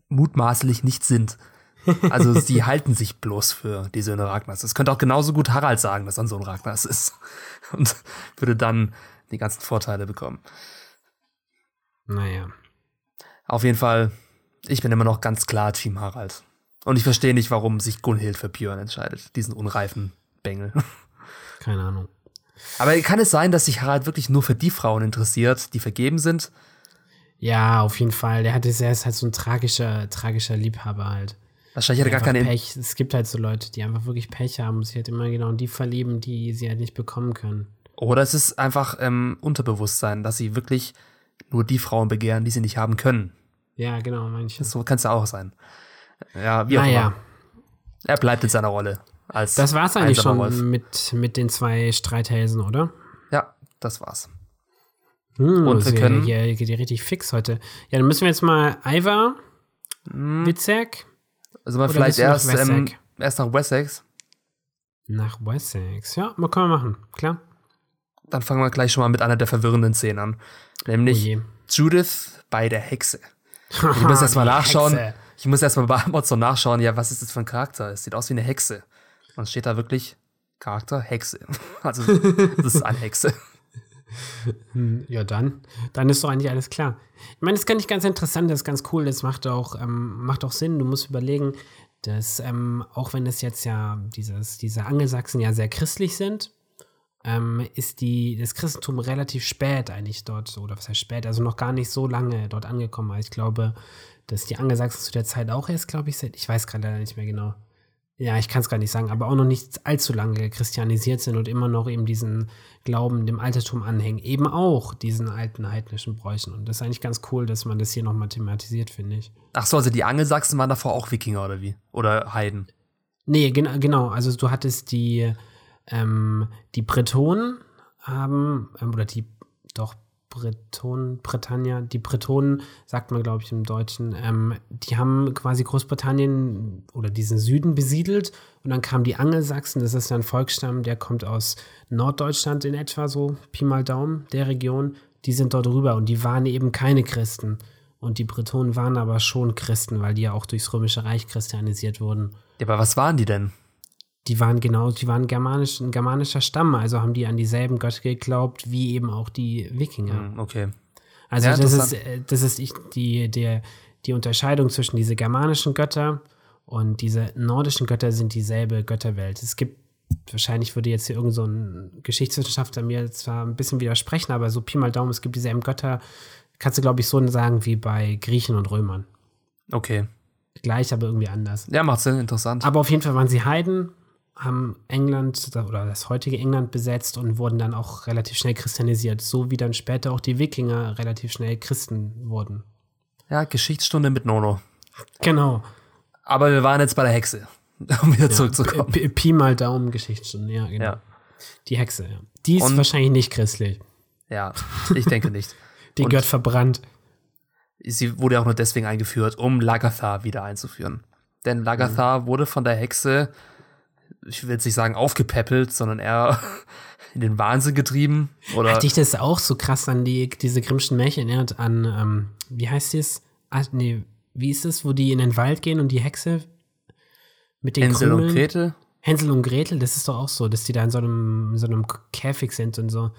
mutmaßlich nicht sind. Also <laughs> sie halten sich bloß für die Söhne Ragnars. Es könnte auch genauso gut Harald sagen, dass er ein Sohn Ragnars ist. <laughs> Und würde dann die ganzen Vorteile bekommen. Naja. Auf jeden Fall, ich bin immer noch ganz klar Team Harald. Und ich verstehe nicht, warum sich Gunhild für Björn entscheidet, diesen unreifen Bengel. <laughs> Keine Ahnung. Aber kann es sein, dass sich Harald wirklich nur für die Frauen interessiert, die vergeben sind? Ja, auf jeden Fall. Der, hat, der ist halt so ein tragischer, tragischer Liebhaber halt. Wahrscheinlich hat er gar keine. Pech. Es gibt halt so Leute, die einfach wirklich Pech haben und sich halt immer genau in die verlieben, die sie halt nicht bekommen können. Oder es ist einfach ähm, Unterbewusstsein, dass sie wirklich nur die Frauen begehren, die sie nicht haben können. Ja, genau, manche. So kann es ja auch sein. Ja, wie auch naja. immer. Er bleibt in seiner Rolle. Als Das war's eigentlich schon Wolf. mit, mit den zwei Streithälsen, oder? Ja, das war's. Hm, Und wir können- Hier geht die richtig fix heute. Ja, dann müssen wir jetzt mal Ivar, Hm, Witzek Also mal vielleicht erst, ähm, erst nach Wessex. nach Wessex. Ja, mal können wir machen. Klar. Dann fangen wir gleich schon mal mit einer der verwirrenden Szenen an. Nämlich Oh. Judith bei der Hexe. Ich muss <laughs> erst mal nachschauen. Hexe. Ich muss erst mal bei Amazon nachschauen, ja, was ist das für ein Charakter? Es sieht aus wie eine Hexe. Und es steht da wirklich Charakter Hexe. <laughs> Also, das ist eine Hexe. Hm, Ja, dann. Dann ist doch eigentlich alles klar. Ich meine, das ist gar nicht ganz interessant, das ist ganz cool, das macht auch, ähm, macht auch Sinn. Du musst überlegen, dass, ähm, auch wenn es jetzt ja dieses, diese Angelsachsen ja sehr christlich sind, ähm, ist die, das Christentum relativ spät eigentlich dort, oder was heißt spät, also noch gar nicht so lange dort angekommen. Also ich glaube, dass die Angelsachsen zu der Zeit auch erst, glaube ich, seit, ich weiß gerade leider nicht mehr genau. Ja, ich kann es gar nicht sagen, aber auch noch nicht allzu lange christianisiert sind und immer noch eben diesen Glauben dem Altertum anhängen. Eben auch diesen alten heidnischen Bräuchen. Und das ist eigentlich ganz cool, dass man das hier nochmal thematisiert, finde ich. Ach so, also die Angelsachsen waren davor auch Wikinger oder wie? Oder Heiden? Nee, gen genau. Also du hattest die, ähm, die Bretonen haben, ähm, oder die, doch, Bretonen, Britannia, die Bretonen, sagt man, glaube ich, im Deutschen, ähm, die haben quasi Großbritannien oder diesen Süden besiedelt und dann kamen die Angelsachsen, das ist ja ein Volksstamm, der kommt aus Norddeutschland in etwa so, Pi mal Daumen, der Region, die sind dort rüber und die waren eben keine Christen. Und die Bretonen waren aber schon Christen, weil die ja auch durchs Römische Reich christianisiert wurden Ja, aber was waren die denn? Die waren genau, die waren germanisch, ein germanischer Stamm, also haben die an dieselben Götter geglaubt wie eben auch die Wikinger. Hm, okay. Also Ja, das ist, äh, das ist die, der, die Unterscheidung zwischen diese germanischen Götter und diese nordischen Götter sind dieselbe Götterwelt. Es gibt, wahrscheinlich würde jetzt hier irgend so ein Geschichtswissenschaftler mir zwar ein bisschen widersprechen, aber so Pi mal Daumen, es gibt dieselben Götter, kannst du glaube ich so sagen wie bei Griechen und Römern. Okay. Gleich, aber irgendwie anders. Ja, macht Sinn, interessant. Aber auf jeden Fall waren sie Heiden, haben England oder das heutige England besetzt und wurden dann auch relativ schnell christianisiert, so wie dann später auch die Wikinger relativ schnell Christen wurden. ja, Geschichtsstunde mit Nono. Genau. Aber wir waren jetzt bei der Hexe, <laughs> um wieder zurückzukommen. Pi, Pi mal Daumen Geschichtsstunde, ja, genau. Ja. Die Hexe, ja. Die ist Und- wahrscheinlich nicht christlich. Ja, ich denke nicht. <laughs> Die Und- gehört verbrannt. Sie wurde auch nur deswegen eingeführt, um Lagathar wieder einzuführen. Denn Lagathar wurde von der Hexe, ich will jetzt nicht sagen aufgepäppelt, sondern eher <laughs> in den Wahnsinn getrieben. Oder Hat dich das auch so krass an die, diese Grimmschen Märchen erinnert, an, ähm, wie heißt es? Ah, nee, wie ist es, wo die in den Wald gehen und die Hexe mit den Hänsel und Krümeln- Gretel? Hänsel und Gretel, das ist doch auch so, dass die da in so einem, in so einem Käfig sind und so.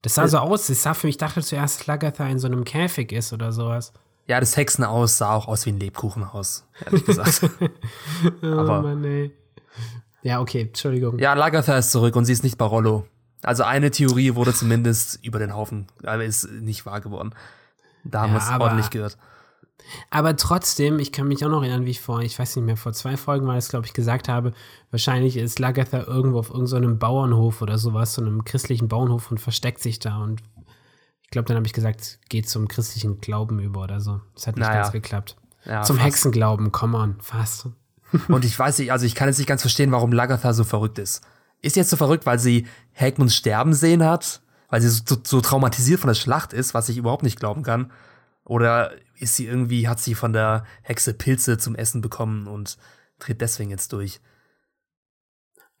Das sah so aus, ich sah für mich, ich dachte zuerst, dass Lagatha in so einem Käfig ist oder sowas. Ja, das Hexenhaus sah auch aus wie ein Lebkuchenhaus, ehrlich gesagt. <laughs> Oh Aber- Mann, ey. Ja, okay, Entschuldigung. ja, Lagathar ist zurück und sie ist nicht Barollo. Also eine Theorie wurde zumindest über den Haufen, aber ist nicht wahr geworden. Da haben Ja, wir es ordentlich gehört. Aber trotzdem, ich kann mich auch noch erinnern, wie ich vor, ich weiß nicht mehr, vor zwei Folgen war das, glaube ich, gesagt habe, wahrscheinlich ist Lagatha irgendwo auf irgendeinem Bauernhof oder sowas, so einem christlichen Bauernhof und versteckt sich da und ich glaube, dann habe ich gesagt, geht zum christlichen Glauben über oder so. Das hat nicht Naja. ganz geklappt. Ja, zum fast. Hexenglauben, come on, fast. Und ich weiß nicht, also ich kann jetzt nicht ganz verstehen, warum Lagathar so verrückt ist. Ist sie jetzt so verrückt, weil sie Hagmund sterben sehen hat? Weil sie so, so traumatisiert von der Schlacht ist, was ich überhaupt nicht glauben kann? Oder ist sie irgendwie, hat sie von der Hexe Pilze zum Essen bekommen und dreht deswegen jetzt durch?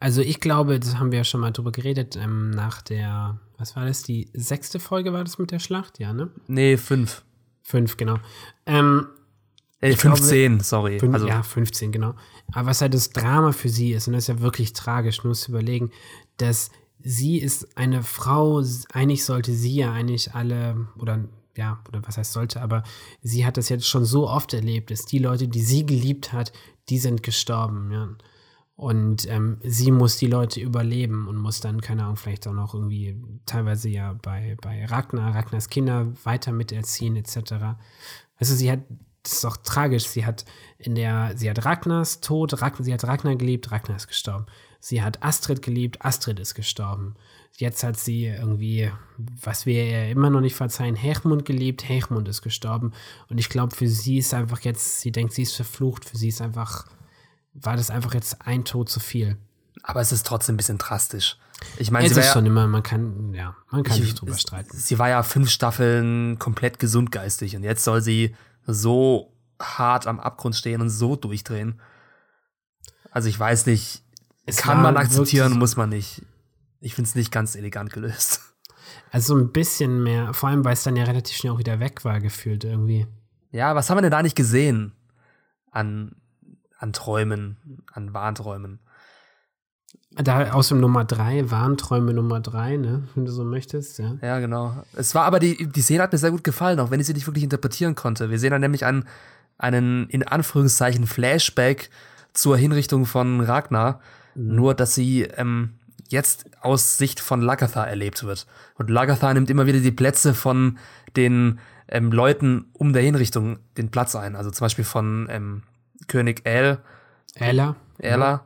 Also ich glaube, das haben wir ja schon mal drüber geredet, ähm, nach der, was war das, die sechste Folge war das mit der Schlacht? Ja, ne? Nee, fünf. Fünf, genau. Ähm, Ich glaube, 15, sorry. fünf, also, ja, 15, genau. Aber was halt das Drama für sie ist, und das ist ja wirklich tragisch, nur zu überlegen, dass sie ist eine Frau, eigentlich sollte sie ja eigentlich alle, oder ja, oder was heißt sollte, aber sie hat das jetzt schon so oft erlebt, dass die Leute, die sie geliebt hat, die sind gestorben, ja. Und ähm, sie muss die Leute überleben und muss dann, keine Ahnung, vielleicht auch noch irgendwie teilweise ja bei, bei Ragnar, Ragnars Kinder weiter miterziehen, etc. Also sie hat, das ist auch tragisch, sie hat in der, sie hat Ragnars Tod, Ragnar, sie hat Ragnar geliebt, Ragnar ist gestorben. Sie hat Astrid geliebt, Astrid ist gestorben. Jetzt hat sie irgendwie, was wir ihr immer noch nicht verzeihen, Hermund geliebt, Hermund ist gestorben. Und ich glaube, für sie ist einfach jetzt, sie denkt, sie ist verflucht, für sie ist einfach war das einfach jetzt ein Tod zu viel. Aber es ist trotzdem ein bisschen drastisch. Ich meine, es sie ist schon ja, immer, man kann, ja, man kann ich- nicht drüber streiten. sie war ja fünf Staffeln komplett gesundgeistig und jetzt soll sie so hart am Abgrund stehen und so durchdrehen. Also ich weiß nicht, Es kann man akzeptieren, muss man nicht. Ich finde es nicht ganz elegant gelöst. Also so ein bisschen mehr, vor allem, weil es dann ja relativ schnell auch wieder weg war, gefühlt irgendwie. Ja, was haben wir denn da nicht gesehen an, an Träumen, an Wahnträumen? Da aus dem Nummer drei, Warnträume Nummer drei, ne, wenn du so möchtest, ja. Ja, genau. Es war aber, die, die Szene hat mir sehr gut gefallen, auch wenn ich sie nicht wirklich interpretieren konnte. Wir sehen dann nämlich einen, einen in Anführungszeichen, Flashback zur Hinrichtung von Ragnar. Nur, dass sie ähm, jetzt aus Sicht von Lagatha erlebt wird. Und Lagatha nimmt immer wieder die Plätze von den ähm, Leuten um der Hinrichtung den Platz ein. Also zum Beispiel von ähm, König El, Ella. Erla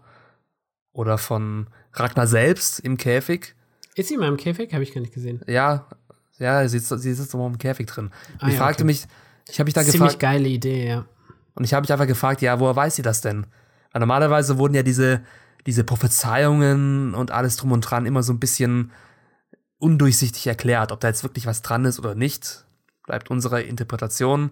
oder von Ragnar selbst im Käfig. Ist sie in meinem Käfig? Habe ich gar nicht gesehen. Ja, ja, sie, sitzt- sie sitzt immer im Käfig drin. Ah, ich ja, fragte okay. mich, ich habe mich da Ziemlich gefragt, geile Idee, ja. und ich habe mich einfach gefragt, ja, woher weiß sie das denn? Weil normalerweise wurden ja diese, diese Prophezeiungen und alles drum und dran immer so ein bisschen undurchsichtig erklärt. Ob da jetzt wirklich was dran ist oder nicht, bleibt unserer Interpretation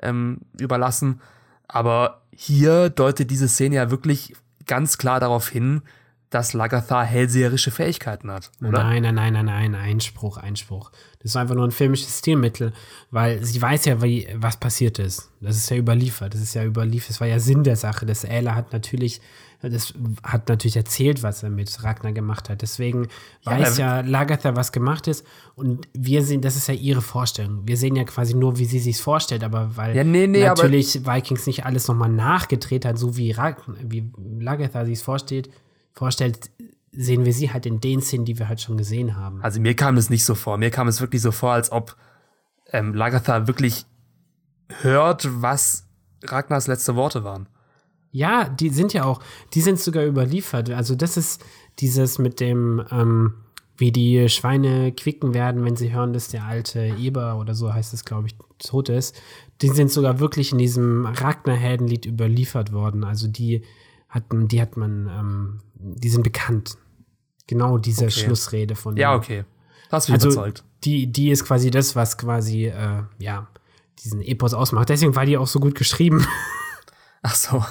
ähm, überlassen. Aber hier deutet diese Szene ja wirklich ganz klar darauf hin, dass Lagatha hellseherische Fähigkeiten hat, oder? Nein, nein, nein, nein, nein, Einspruch, Einspruch. Das ist einfach nur ein filmisches Stilmittel, weil sie weiß ja, wie, was passiert ist. Das ist ja überliefert. Das ist ja überliefert. Das war ja Sinn der Sache. Das Äla hat natürlich, das hat natürlich erzählt, was er mit Ragnar gemacht hat. Deswegen Ja, weiß aber- ja Lagatha, was gemacht ist. Und wir sehen, das ist ja ihre Vorstellung. Wir sehen ja quasi nur, wie sie sich vorstellt, aber weil Ja, nee, nee, aber- natürlich Vikings nicht alles nochmal nachgedreht hat, so wie, wie Lagatha sich es vorstellt, vorstellt, sehen wir sie halt in den Szenen, die wir halt schon gesehen haben. Also mir kam es nicht so vor. Mir kam es wirklich so vor, als ob ähm, Lagatha wirklich hört, was Ragnars letzte Worte waren. Ja, die sind ja auch, die sind sogar überliefert. Also das ist dieses mit dem, ähm, wie die Schweine quicken werden, wenn sie hören, dass der alte Eber oder so heißt es, glaube ich, tot ist. Die sind sogar wirklich in diesem Ragnar-Heldenlied überliefert worden. Also die hat, man- die hat man, ähm, die sind bekannt. Genau diese Okay. Schlussrede von Ja, okay. Mich Also überzeugt. die, die ist quasi das, was quasi, äh, ja, diesen Epos ausmacht. Deswegen war die auch so gut geschrieben. <laughs> Ach so.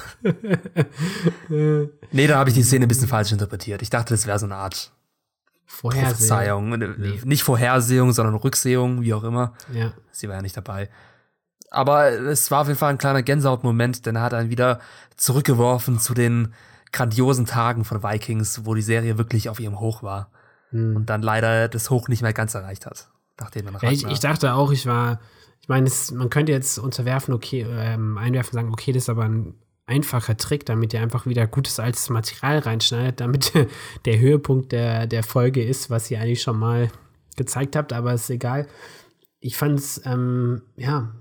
nee, da habe ich die Szene ein bisschen falsch interpretiert. Ich dachte, das wäre so eine Art. Prophezeiung. Äh, Nicht Vorhersehung, sondern Rücksehung, wie auch immer. Ja. Sie war ja nicht dabei. Aber es war auf jeden Fall ein kleiner Gänsehautmoment, denn er hat einen wieder zurückgeworfen zu den grandiosen Tagen von Vikings, wo die Serie wirklich auf ihrem Hoch war. Und dann leider das Hoch nicht mehr ganz erreicht hat. Nachdem man Ja, ich, Ragnar- ich dachte auch, ich war, ich meine, es- man könnte jetzt unterwerfen, okay, ähm, einwerfen, sagen, okay, das ist aber ein einfacher Trick, damit ihr einfach wieder gutes altes Material reinschneidet, damit <laughs> der Höhepunkt der, der Folge ist, was ihr eigentlich schon mal gezeigt habt, aber ist egal. Ich fand es, ähm, ja,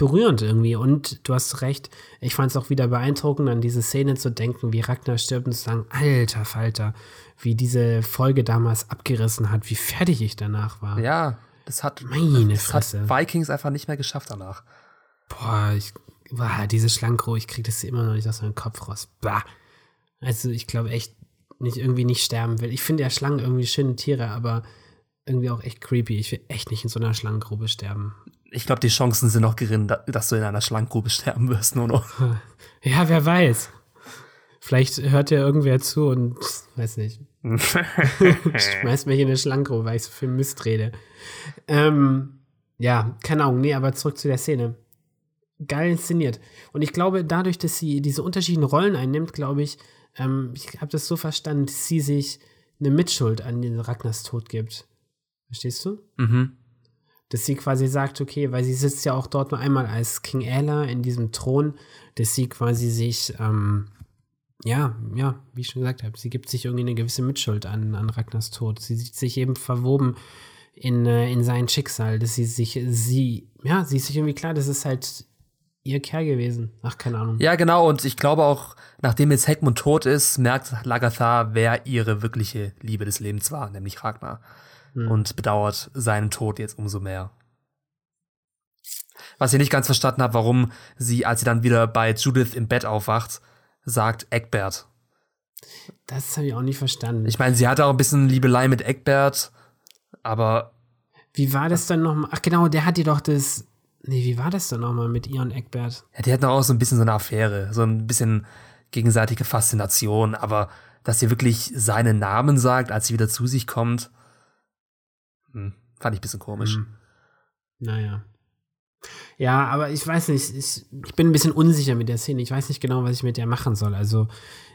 berührend irgendwie und du hast recht, ich fand es auch wieder beeindruckend, an diese Szene zu denken, wie Ragnar stirbt und zu sagen, alter Falter, wie diese Folge damals abgerissen hat, wie fertig ich danach war. Ja, das hat, Meine das hat Fresse. Vikings einfach nicht mehr geschafft danach. Boah, ich, boah, diese Schlankro, ich krieg das immer noch nicht aus meinem Kopf raus. Bah. Also ich glaube echt, nicht irgendwie nicht sterben will. Ich finde ja Schlangen irgendwie schöne Tiere, aber irgendwie auch echt creepy. Ich will echt nicht in so einer Schlangengrube sterben. Ich glaube, die Chancen sind noch gering, da- dass du in einer Schlankgrube <laughs> sterben wirst, nur noch. <laughs> Ja, wer weiß. Vielleicht hört ja irgendwer zu und weiß nicht. <laughs> Schmeißt mich in eine Schlangengrube, weil ich so viel Mist rede. Ähm, ja, keine Ahnung, nee, aber zurück zu der Szene. Geil inszeniert. Und ich glaube, dadurch, dass sie diese unterschiedlichen Rollen einnimmt, glaube ich, ähm, ich habe das so verstanden, dass sie sich eine Mitschuld an den Ragnars Tod gibt. Verstehst du? mhm. Dass sie quasi sagt, okay, weil sie sitzt ja auch dort nur einmal als King Ella in diesem Thron, dass sie quasi sich, ähm, ja, ja, wie ich schon gesagt habe, sie gibt sich irgendwie eine gewisse Mitschuld an, an Ragnars Tod. Sie sieht sich eben verwoben in, äh, in sein Schicksal, dass sie sich, sie, ja, sie ist sich irgendwie klar, das ist halt ihr Kerl gewesen. Ach, keine Ahnung. Ja, genau, und ich glaube auch, nachdem jetzt Heckmund tot ist, merkt Lagatha, wer ihre wirkliche Liebe des Lebens war, nämlich Ragnar. Hm. Und bedauert seinen Tod jetzt umso mehr. Was ich nicht ganz verstanden habe, warum sie, als sie dann wieder bei Judith im Bett aufwacht, sagt Eckbert. Das habe ich auch nicht verstanden. Ich meine, sie hatte auch ein bisschen Liebelei mit Eckbert, aber. Wie war das dann nochmal? Ach genau, der hat ihr doch das. Nee, wie war das dann nochmal mit ihr und Eckbert? Ja, die hatten auch so ein bisschen so eine Affäre, so ein bisschen gegenseitige Faszination, aber dass sie wirklich seinen Namen sagt, als sie wieder zu sich kommt, hm, fand ich ein bisschen komisch. Hm. Naja. Ja, aber ich weiß nicht, ich, ich bin ein bisschen unsicher mit der Szene. Ich weiß nicht genau, was ich mit der machen soll. Also,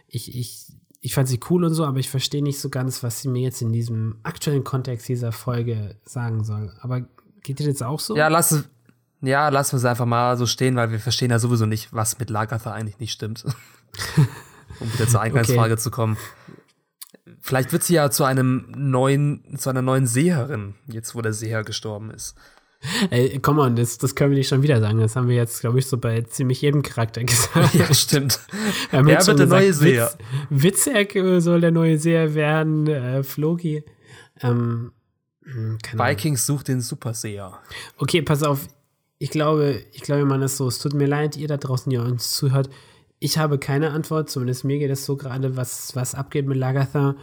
ich, ich, ich fand sie cool und so, aber ich verstehe nicht so ganz, was sie mir jetzt in diesem aktuellen Kontext dieser Folge sagen soll. Aber geht dir das auch so? Ja, lass es, ja, lassen wir es einfach mal so stehen, weil wir verstehen ja sowieso nicht, was mit Lagatha eigentlich nicht stimmt. <laughs> um wieder zur Eingangsfrage okay. zu kommen. Vielleicht wird sie ja zu einem neuen, zu einer neuen Seherin, jetzt wo der Seher gestorben ist. Ey, komm on, das, das können wir nicht schon wieder sagen. Das haben wir jetzt, glaube ich, so bei ziemlich jedem Charakter <laughs> gesagt. Ja, stimmt. Wer wird der neue Seher? Witz, Witzeck soll der neue Seher werden, äh, Floki. Ähm, hm, Vikings sucht den Superseher. Okay, pass auf. Ich glaube, ich glaube, man ist so. Es tut mir leid, ihr da draußen, die uns zuhört. Ich habe keine Antwort, zumindest mir geht es so gerade, was, was abgeht mit Lagatha.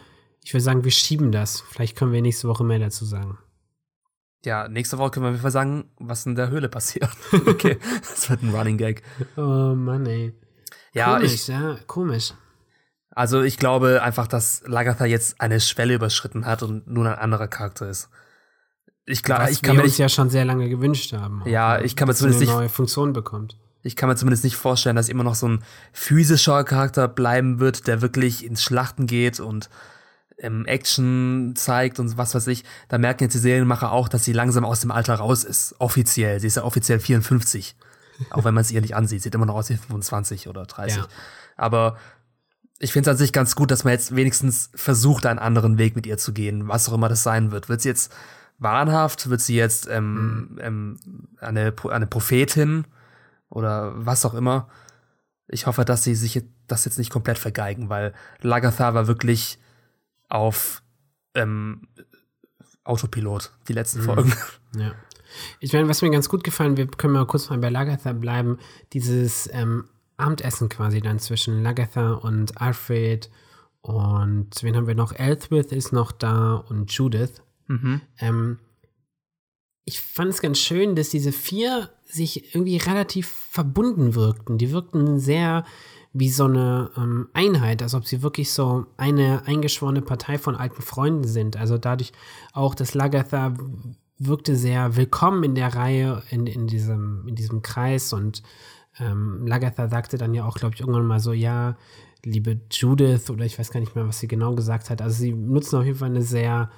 Ich würde sagen, wir schieben das. Vielleicht können wir nächste Woche mehr dazu sagen. Ja, nächste Woche können wir einfach sagen, was in der Höhle passiert. <laughs> okay, das wird ein Running Gag. Oh Mann, ey. Ja, komisch, ich, ja, komisch. Also ich glaube einfach, dass Lagatha jetzt eine Schwelle überschritten hat und nun ein anderer Charakter ist. Ich glaube, ich kann wir mir uns ja schon sehr lange gewünscht haben. Ja, ich kann mir zumindest eine neue Funktion bekommt. Ich kann mir zumindest nicht vorstellen, dass immer noch so ein physischer Charakter bleiben wird, der wirklich ins Schlachten geht und ähm, Action zeigt und was weiß ich, da merken jetzt die Serienmacher auch, dass sie langsam aus dem Alter raus ist. Offiziell. Sie ist ja offiziell 54. <laughs> auch wenn man es ihr nicht ansieht. Sieht immer noch aus wie 25 oder 30. Ja. Aber ich finde es an sich ganz gut, dass man jetzt wenigstens versucht, einen anderen Weg mit ihr zu gehen, was auch immer das sein wird. Wird sie jetzt wahnhaft? Wird sie jetzt ähm, mhm. ähm, eine, eine Prophetin oder was auch immer? Ich hoffe, dass sie sich das jetzt nicht komplett vergeigen, weil Lagatha war wirklich auf ähm, Autopilot, die letzten mhm. Folgen. <laughs> Ja. Ich meine, was mir ganz gut gefallen, wir können mal kurz mal bei Lagatha bleiben, dieses ähm, Abendessen quasi dann zwischen Lagatha und Alfred und wen haben wir noch? Elthwith ist noch da und Judith. Mhm. Ähm, ich fand es ganz schön, dass diese vier sich irgendwie relativ verbunden wirkten. Die wirkten sehr wie so eine ähm, Einheit, als ob sie wirklich so eine eingeschworene Partei von alten Freunden sind. Also dadurch auch, dass Lagatha wirkte sehr willkommen in der Reihe, in, in, diesem, in diesem Kreis und ähm, Lagatha sagte dann ja auch, glaube ich, irgendwann mal so, ja, liebe Judith, oder ich weiß gar nicht mehr, was sie genau gesagt hat. Also sie nutzen auf jeden Fall eine sehr,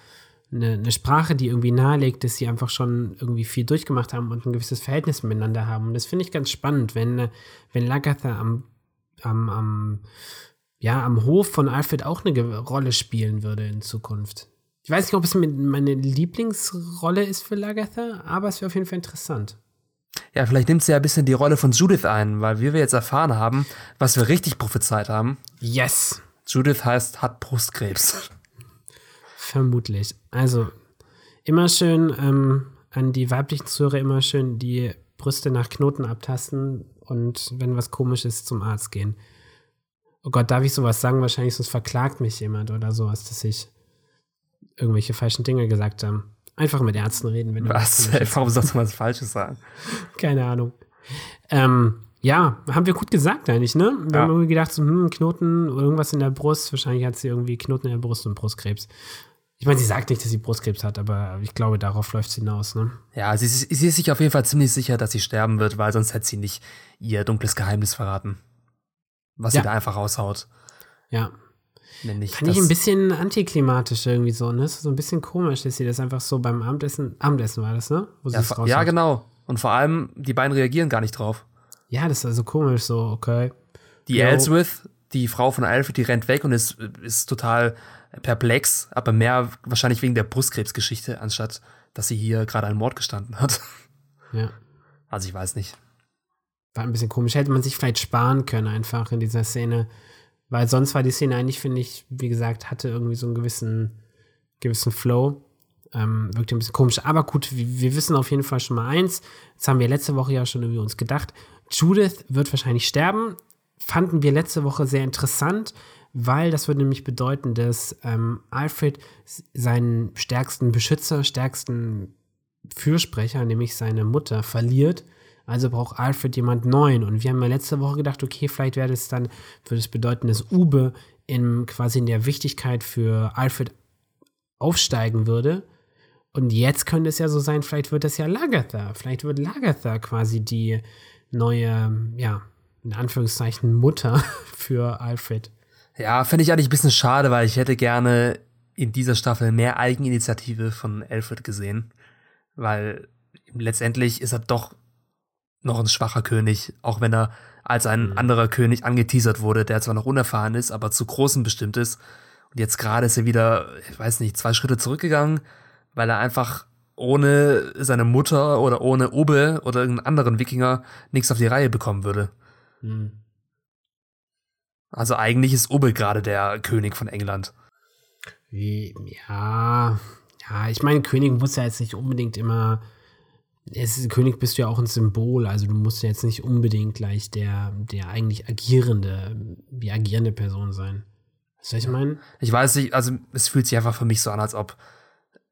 eine, eine, Sprache, die irgendwie nahelegt, dass sie einfach schon irgendwie viel durchgemacht haben und ein gewisses Verhältnis miteinander haben. Und das finde ich ganz spannend, wenn, wenn Lagatha am am, am, ja, am Hof von Alfred auch eine Rolle spielen würde in Zukunft. Ich weiß nicht, ob es meine Lieblingsrolle ist für Lagatha, aber es wäre auf jeden Fall interessant. Ja, vielleicht nimmt sie ja ein bisschen die Rolle von Judith ein, weil wie wir jetzt erfahren haben, was wir richtig prophezeit haben. Yes. Judith heißt, hat Brustkrebs. Vermutlich. Also, immer schön ähm, an die weiblichen Zuhörer immer schön die Brüste nach Knoten abtasten, und wenn was komisch ist, zum Arzt gehen. Oh Gott, darf ich sowas sagen? Wahrscheinlich sonst verklagt mich jemand oder sowas, dass ich irgendwelche falschen Dinge gesagt habe. Einfach mit Ärzten reden, wenn was? Warum sollst du was Falsches sagen? <laughs> Keine Ahnung. Ähm, ja, haben wir gut gesagt eigentlich, ne? Wir ja. haben irgendwie gedacht, so, hm, Knoten, irgendwas in der Brust. Wahrscheinlich hat sie irgendwie Knoten in der Brust und Brustkrebs. Ich meine, sie sagt nicht, dass sie Brustkrebs hat, aber ich glaube, darauf läuft es hinaus, ne? Ja, sie, sie ist sich auf jeden Fall ziemlich sicher, dass sie sterben wird, weil sonst hätte sie nicht ihr dunkles Geheimnis verraten. Was ja. sie da einfach raushaut. Ja. Nämlich Fand ich ein bisschen antiklimatisch irgendwie so, ne? So ein bisschen komisch, dass sie das einfach so beim Abendessen, Abendessen war das, ne? ja, ja, genau. Und vor allem, die beiden reagieren gar nicht drauf. Ja, das ist also komisch, so, okay. Die Yo. Ellsworth, die Frau von Alfred, die rennt weg und ist, ist total perplex, aber mehr wahrscheinlich wegen der Brustkrebsgeschichte, anstatt dass sie hier gerade einen Mord gestanden hat. Ja. Also ich weiß nicht. War ein bisschen komisch. Hätte man sich vielleicht sparen können, einfach in dieser Szene. Weil sonst war die Szene eigentlich, finde ich, wie gesagt, hatte irgendwie so einen gewissen, gewissen Flow. Ähm, wirkte ein bisschen komisch. Aber gut, wir, wir wissen auf jeden Fall schon mal eins. Das haben wir letzte Woche ja schon irgendwie uns gedacht. Judith wird wahrscheinlich sterben. Fanden wir letzte Woche sehr interessant, weil das würde nämlich bedeuten, dass ähm, Alfred seinen stärksten Beschützer, stärksten Fürsprecher, nämlich seine Mutter, verliert. Also braucht Alfred jemand Neuen. Und wir haben ja letzte Woche gedacht, okay, vielleicht wäre es dann, würde es bedeuten, dass Ube in quasi in der Wichtigkeit für Alfred aufsteigen würde. Und jetzt könnte es ja so sein, vielleicht wird das ja Lagatha. Vielleicht wird Lagatha quasi die neue, ja, in Anführungszeichen Mutter <laughs> für Alfred. Ja, finde ich eigentlich ein bisschen schade, weil ich hätte gerne in dieser Staffel mehr Eigeninitiative von Alfred gesehen. Weil letztendlich ist er doch noch ein schwacher König, auch wenn er als ein mhm. anderer König angeteasert wurde, der zwar noch unerfahren ist, aber zu großen bestimmt ist. Und jetzt gerade ist er wieder, ich weiß nicht, zwei Schritte zurückgegangen, weil er einfach ohne seine Mutter oder ohne Obe oder irgendeinen anderen Wikinger nichts auf die Reihe bekommen würde. Mhm. Also eigentlich ist Obe gerade der König von England. Ja, ja, ich meine, König muss ja jetzt nicht unbedingt immer. Es, König bist du ja auch ein Symbol, also du musst ja jetzt nicht unbedingt gleich der, der eigentlich agierende, die agierende Person sein. Was soll ich meinen? Ich weiß nicht, also es fühlt sich einfach für mich so an, als ob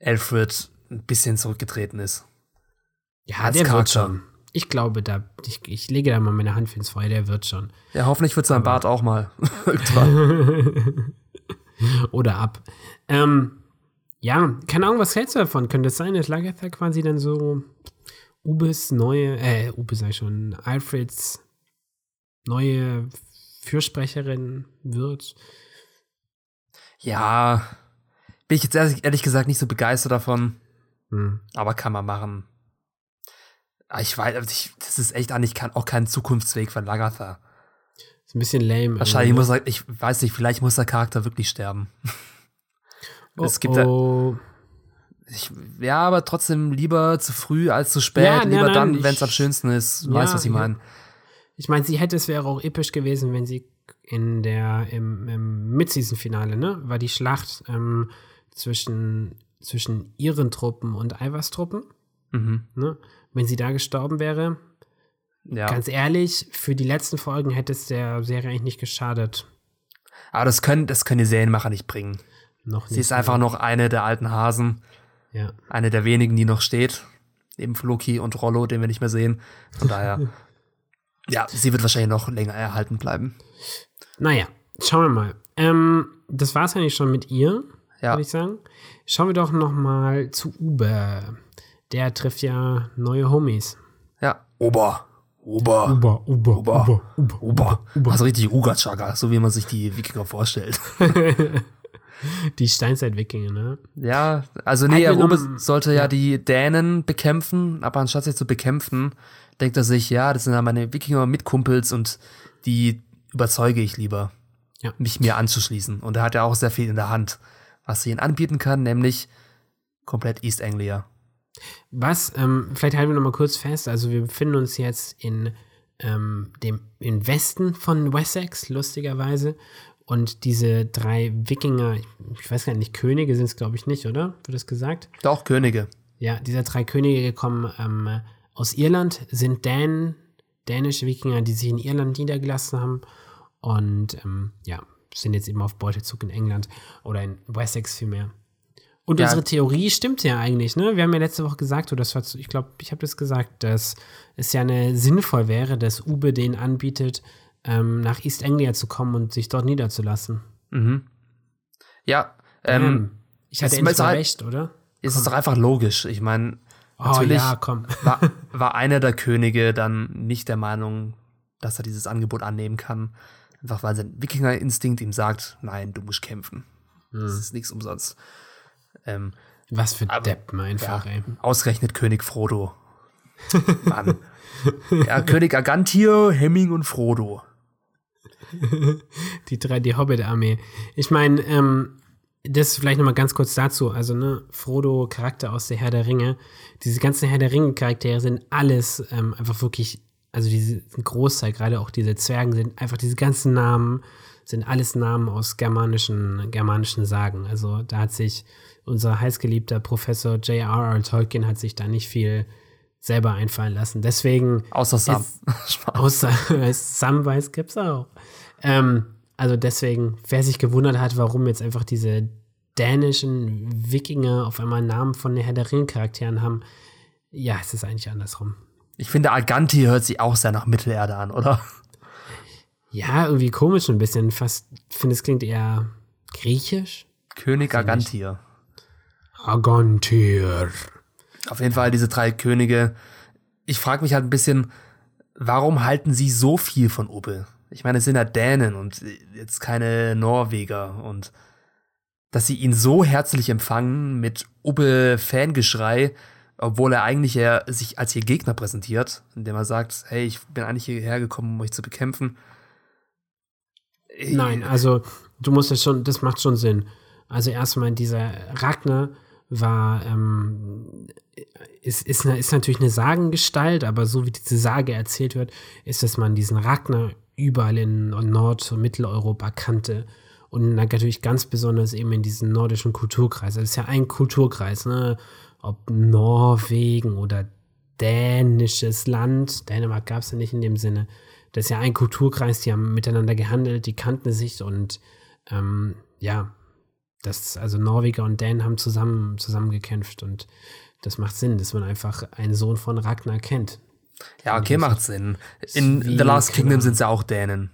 Alfred ein bisschen zurückgetreten ist. Ja, Als der Charakter. wird schon. Ich glaube, da, ich, ich lege da mal meine Hand für ins Feuer, der wird schon. Ja, hoffentlich wird sein Bart auch mal. <laughs> <laughs> <laughs> Oder ab. Ähm, ja, keine Ahnung, was hältst du davon? Könnte es sein, dass Lagertha quasi dann so Ubes neue, äh, Ube sei schon, Alfreds neue Fürsprecherin wird? Ja, bin ich jetzt ehrlich, ehrlich gesagt nicht so begeistert davon. Hm. Aber kann man machen. Ah, ich weiß, ich, das ist echt eigentlich auch kein Zukunftsweg von Lagatha. Ist ein bisschen lame. Wahrscheinlich muss er, ich weiß nicht, vielleicht muss der Charakter wirklich sterben. Oh, <laughs> es gibt oh. Ich, ja, aber trotzdem lieber zu früh als zu spät. Ja, lieber nein, dann, wenn es am schönsten ist. Ja, weißt was ich meine? Ich meine, sie hätte es wäre auch episch gewesen, wenn sie in der im, im Mid-Season-Finale, ne, war die Schlacht ähm, zwischen zwischen ihren Truppen und Ivers Truppen. Mhm. Ne? Wenn sie da gestorben wäre, ja. ganz ehrlich, für die letzten Folgen hätte es der Serie eigentlich nicht geschadet. Aber das können, das können die Serienmacher nicht bringen. Noch nicht. Sie ist einfach noch eine der alten Hasen. Ja. Eine der wenigen, die noch steht. Neben Floki und Rollo, den wir nicht mehr sehen. Von daher, <laughs> ja, sie wird wahrscheinlich noch länger erhalten bleiben. Naja, schauen wir mal. Ähm, das war es eigentlich schon mit ihr, ja. würde ich sagen. Schauen wir doch noch mal zu Uber. Der trifft ja neue Homies. Ja, Ober. Ober. Uber, Uber, Uber, Uber, Uber, Uber. Uber. Also richtig Uga-Chaga, so wie man sich die Wikinger vorstellt. <laughs> die Steinzeit-Wikinger, ne? Ja, also nee, Uber sollte ja. ja die Dänen bekämpfen, aber anstatt sich zu bekämpfen, denkt er sich, ja, das sind ja meine Wikinger-Mitkumpels und die überzeuge ich lieber, ja. mich mir anzuschließen. Und er hat ja auch sehr viel in der Hand was sie ihnen anbieten kann, nämlich komplett East Anglia. Was, ähm, vielleicht halten wir noch mal kurz fest, also wir befinden uns jetzt in ähm, dem im Westen von Wessex, lustigerweise. Und diese drei Wikinger, ich weiß gar nicht, Könige sind es, glaube ich, nicht, oder? Wird das gesagt? Doch, Könige. Ja, diese drei Könige kommen ähm, aus Irland, sind Dänen, dänische Wikinger, die sich in Irland niedergelassen haben. Und ähm, ja, sind jetzt eben auf Beutezug in England oder in Wessex vielmehr. Und ja. unsere Theorie stimmt ja eigentlich, ne? Wir haben ja letzte Woche gesagt, oder das war, ich glaube, ich habe das gesagt, dass es ja eine sinnvoll wäre, dass Ube den anbietet, ähm, nach East Anglia zu kommen und sich dort niederzulassen. Mhm. Ja, ähm, ähm ich hatte endlich halt, recht, oder? Ist es doch einfach logisch. Ich meine, oh, natürlich ja, <laughs> war, <laughs> war einer der Könige dann nicht der Meinung, dass er dieses Angebot annehmen kann. Einfach weil sein Wikinger-Instinkt ihm sagt, nein, du musst kämpfen. Mhm. Das ist nichts umsonst. Ähm, Was für aber, Deppen einfach, ja, ey. Ausgerechnet König Frodo. <laughs> Mann. ja, König Agantir, Hemming und Frodo. die drei, die Hobbit-Armee. Ich meine, ähm, das vielleicht nochmal ganz kurz dazu. Also, ne, Frodo, Charakter aus der Herr der Ringe. Diese ganzen Herr der Ringe-Charaktere sind alles ähm, einfach wirklich, also diese Großteil, gerade auch diese Zwergen, sind einfach diese ganzen Namen, sind alles Namen aus germanischen, germanischen Sagen. Also, da hat sich unser heißgeliebter Professor J.R.R. Tolkien hat sich da nicht viel selber einfallen lassen. Deswegen. Außer Sam. Ist, <laughs> außer Samwise gibt's auch. Ähm, also deswegen, wer sich gewundert hat, warum jetzt einfach diese dänischen Wikinger auf einmal Namen von den Herr der Ringe-Charakteren haben, ja, es ist eigentlich andersrum. Ich finde, Aganti hört sich auch sehr nach Mittelerde an, oder? Ja, irgendwie komisch ein bisschen. Fast, ich finde, es klingt eher griechisch. König Agantir. Agantir. Auf jeden Fall diese drei Könige. Ich frage mich halt ein bisschen, warum halten sie so viel von Ubbe? Ich meine, es sind ja Dänen und jetzt keine Norweger und dass sie ihn so herzlich empfangen mit Ubbe-Fangeschrei, obwohl er eigentlich ja sich als ihr Gegner präsentiert, indem er sagt, hey, ich bin eigentlich hierher gekommen, um euch zu bekämpfen. Nein, also du musst es schon, das macht schon Sinn. Also erstmal dieser Ragnar war, ähm, ist, ist, ist natürlich eine Sagengestalt, aber so wie diese Sage erzählt wird, ist, dass man diesen Ragnar überall in Nord- und Mitteleuropa kannte. Und natürlich ganz besonders eben in diesem nordischen Kulturkreis. Das ist ja ein Kulturkreis, ne? Ob Norwegen oder dänisches Land. Dänemark gab es ja nicht in dem Sinne. Das ist ja ein Kulturkreis, die haben miteinander gehandelt, die kannten sich und ähm, ja, das, also Norweger und Dänen haben zusammen, zusammen gekämpft und das macht Sinn, dass man einfach einen Sohn von Ragnar kennt. Ja, okay, macht Sinn. In The Last Kingdom sind es ja auch Dänen.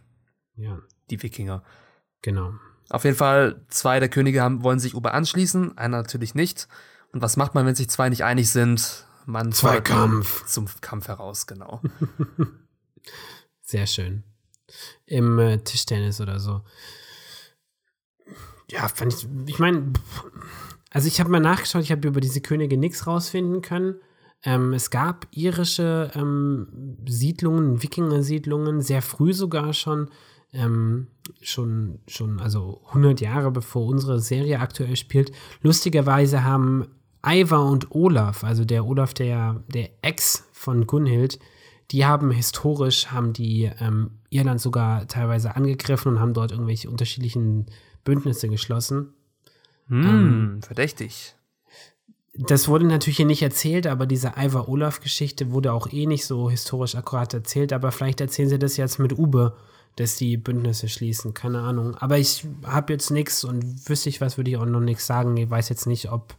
Ja. Die Wikinger. Genau. Auf jeden Fall, zwei der Könige haben, wollen sich Uber anschließen, einer natürlich nicht. Und was macht man, wenn sich zwei nicht einig sind? Man Zweikampf. Zum Kampf heraus, genau. <laughs> Sehr schön. Im äh, Tischtennis oder so. Ja, fand ich, ich meine, also ich habe mal nachgeschaut, ich habe über diese Könige nichts rausfinden können. Ähm, es gab irische ähm, Siedlungen, Wikinger-Siedlungen, sehr früh sogar schon, ähm, schon, schon, also 100 Jahre bevor unsere Serie aktuell spielt. Lustigerweise haben Ivar und Olaf, also der Olaf, der, der Ex von Gunhild, die haben historisch, haben die ähm, Irland sogar teilweise angegriffen und haben dort irgendwelche unterschiedlichen Bündnisse geschlossen. Hm, ähm, verdächtig. Das wurde natürlich hier nicht erzählt, aber diese Ivar-Olaf-Geschichte wurde auch eh nicht so historisch akkurat erzählt. Aber vielleicht erzählen sie das jetzt mit Ube, dass die Bündnisse schließen. Keine Ahnung. Aber ich habe jetzt nichts und wüsste ich was, würde ich auch noch nichts sagen. Ich weiß jetzt nicht, ob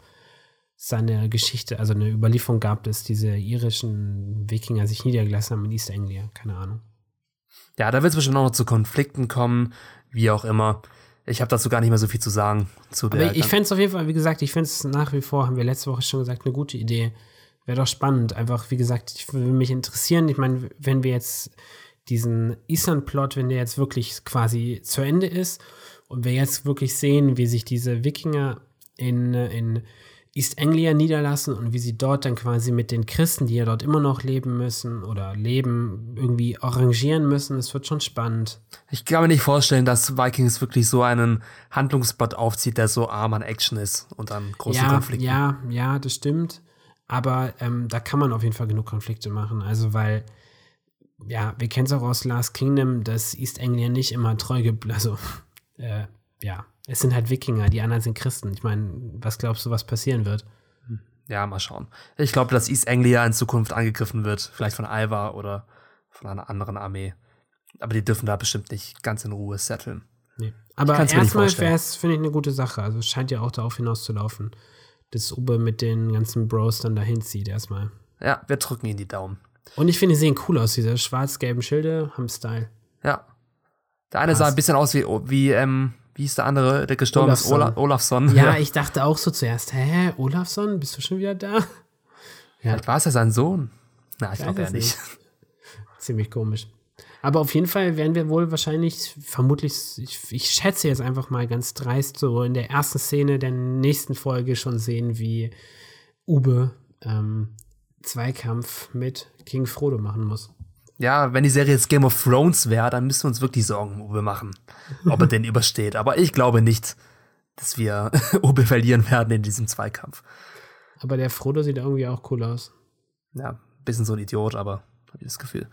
seine Geschichte, also eine Überlieferung gab, dass diese irischen Wikinger sich niedergelassen haben in East Anglia. Keine Ahnung. Ja, da wird es bestimmt auch noch zu Konflikten kommen, wie auch immer. Ich habe dazu gar nicht mehr so viel zu sagen. Zu Aber ich fände es auf jeden Fall, wie gesagt, ich fände es nach wie vor, haben wir letzte Woche schon gesagt, eine gute Idee. Wäre doch spannend. Einfach, wie gesagt, ich würde mich interessieren. Ich meine, wenn wir jetzt diesen Island-Plot, wenn der jetzt wirklich quasi zu Ende ist und wir jetzt wirklich sehen, wie sich diese Wikinger in, in East Anglia niederlassen und wie sie dort dann quasi mit den Christen, die ja dort immer noch leben müssen oder leben, irgendwie arrangieren müssen. Es wird schon spannend. Ich kann mir nicht vorstellen, dass Vikings wirklich so einen Handlungsbot aufzieht, der so arm an Action ist und an großen ja, Konflikten. Ja, ja, das stimmt. Aber ähm, da kann man auf jeden Fall genug Konflikte machen. Also, weil, ja, wir kennen es auch aus Last Kingdom, dass East Anglia nicht immer treu gibt. Also, <laughs> äh, ja, es sind halt Wikinger, die anderen sind Christen. Ich meine, was glaubst du, was passieren wird? Ja, mal schauen. Ich glaube, dass East Anglia in Zukunft angegriffen wird, vielleicht von Ivar oder von einer anderen Armee. Aber die dürfen da bestimmt nicht ganz in Ruhe setteln. Nee. Aber erstmal wäre es, finde ich, eine gute Sache. Also es scheint ja auch darauf hinauszulaufen, dass Ube mit den ganzen Bros dann dahin zieht erstmal. Ja, wir drücken ihnen die Daumen. Und ich finde, die sehen cool aus, diese schwarz-gelben Schilde, haben Style. Ja. Der eine Was? sah ein bisschen aus wie, wie ähm, wie ist der andere, der gestorben Olafsson. ist? Ola Olafsson. Ja, ja, <laughs> ich dachte auch so zuerst, hä, Olafsson, bist du schon wieder da? Ja. Vielleicht war es ja sein Sohn. Na, ich glaube ja nicht. Ziemlich komisch. Aber auf jeden Fall werden wir wohl wahrscheinlich, vermutlich, ich, ich, schätze jetzt einfach mal ganz dreist, so in der ersten Szene der nächsten Folge schon sehen, wie Ube ähm, Zweikampf mit King Frodo machen muss. Ja, wenn die Serie jetzt Game of Thrones wäre, dann müssten wir uns wirklich Sorgen um Obe machen, ob er den <laughs> übersteht. Aber ich glaube nicht, dass wir <laughs> Obe verlieren werden in diesem Zweikampf. Aber der Frodo sieht irgendwie auch cool aus. Ja, bisschen so ein Idiot, aber habe ich das Gefühl.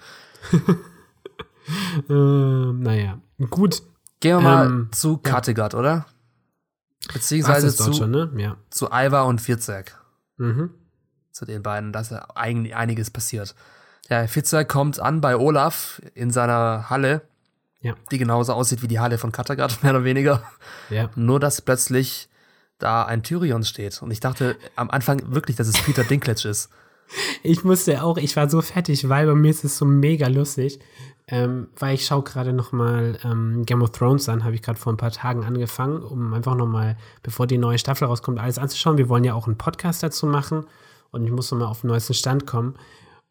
<laughs> ähm, naja, gut. Gehen wir mal Ähm, zu ja. Kattegat, oder? War's Beziehungsweise zu, schon, ne? Ja. zu Ivar und Vierzek. Mhm. Zu den beiden, da ist ja eigentlich einiges passiert. Ja, Vierzek kommt an bei Olaf in seiner Halle, Ja. die genauso aussieht wie die Halle von Kattegat, <laughs> mehr oder weniger. Ja. Nur, dass plötzlich da ein Tyrion steht. Und ich dachte am Anfang wirklich, dass es Peter <laughs> Dinklage ist. Ich musste auch, ich war so fertig, weil bei mir ist es so mega lustig. Ähm, weil ich schaue gerade noch mal ähm, Game of Thrones an, habe ich gerade vor ein paar Tagen angefangen, um einfach noch mal, bevor die neue Staffel rauskommt, alles anzuschauen. Wir wollen ja auch einen Podcast dazu machen und ich muss noch mal auf den neuesten Stand kommen.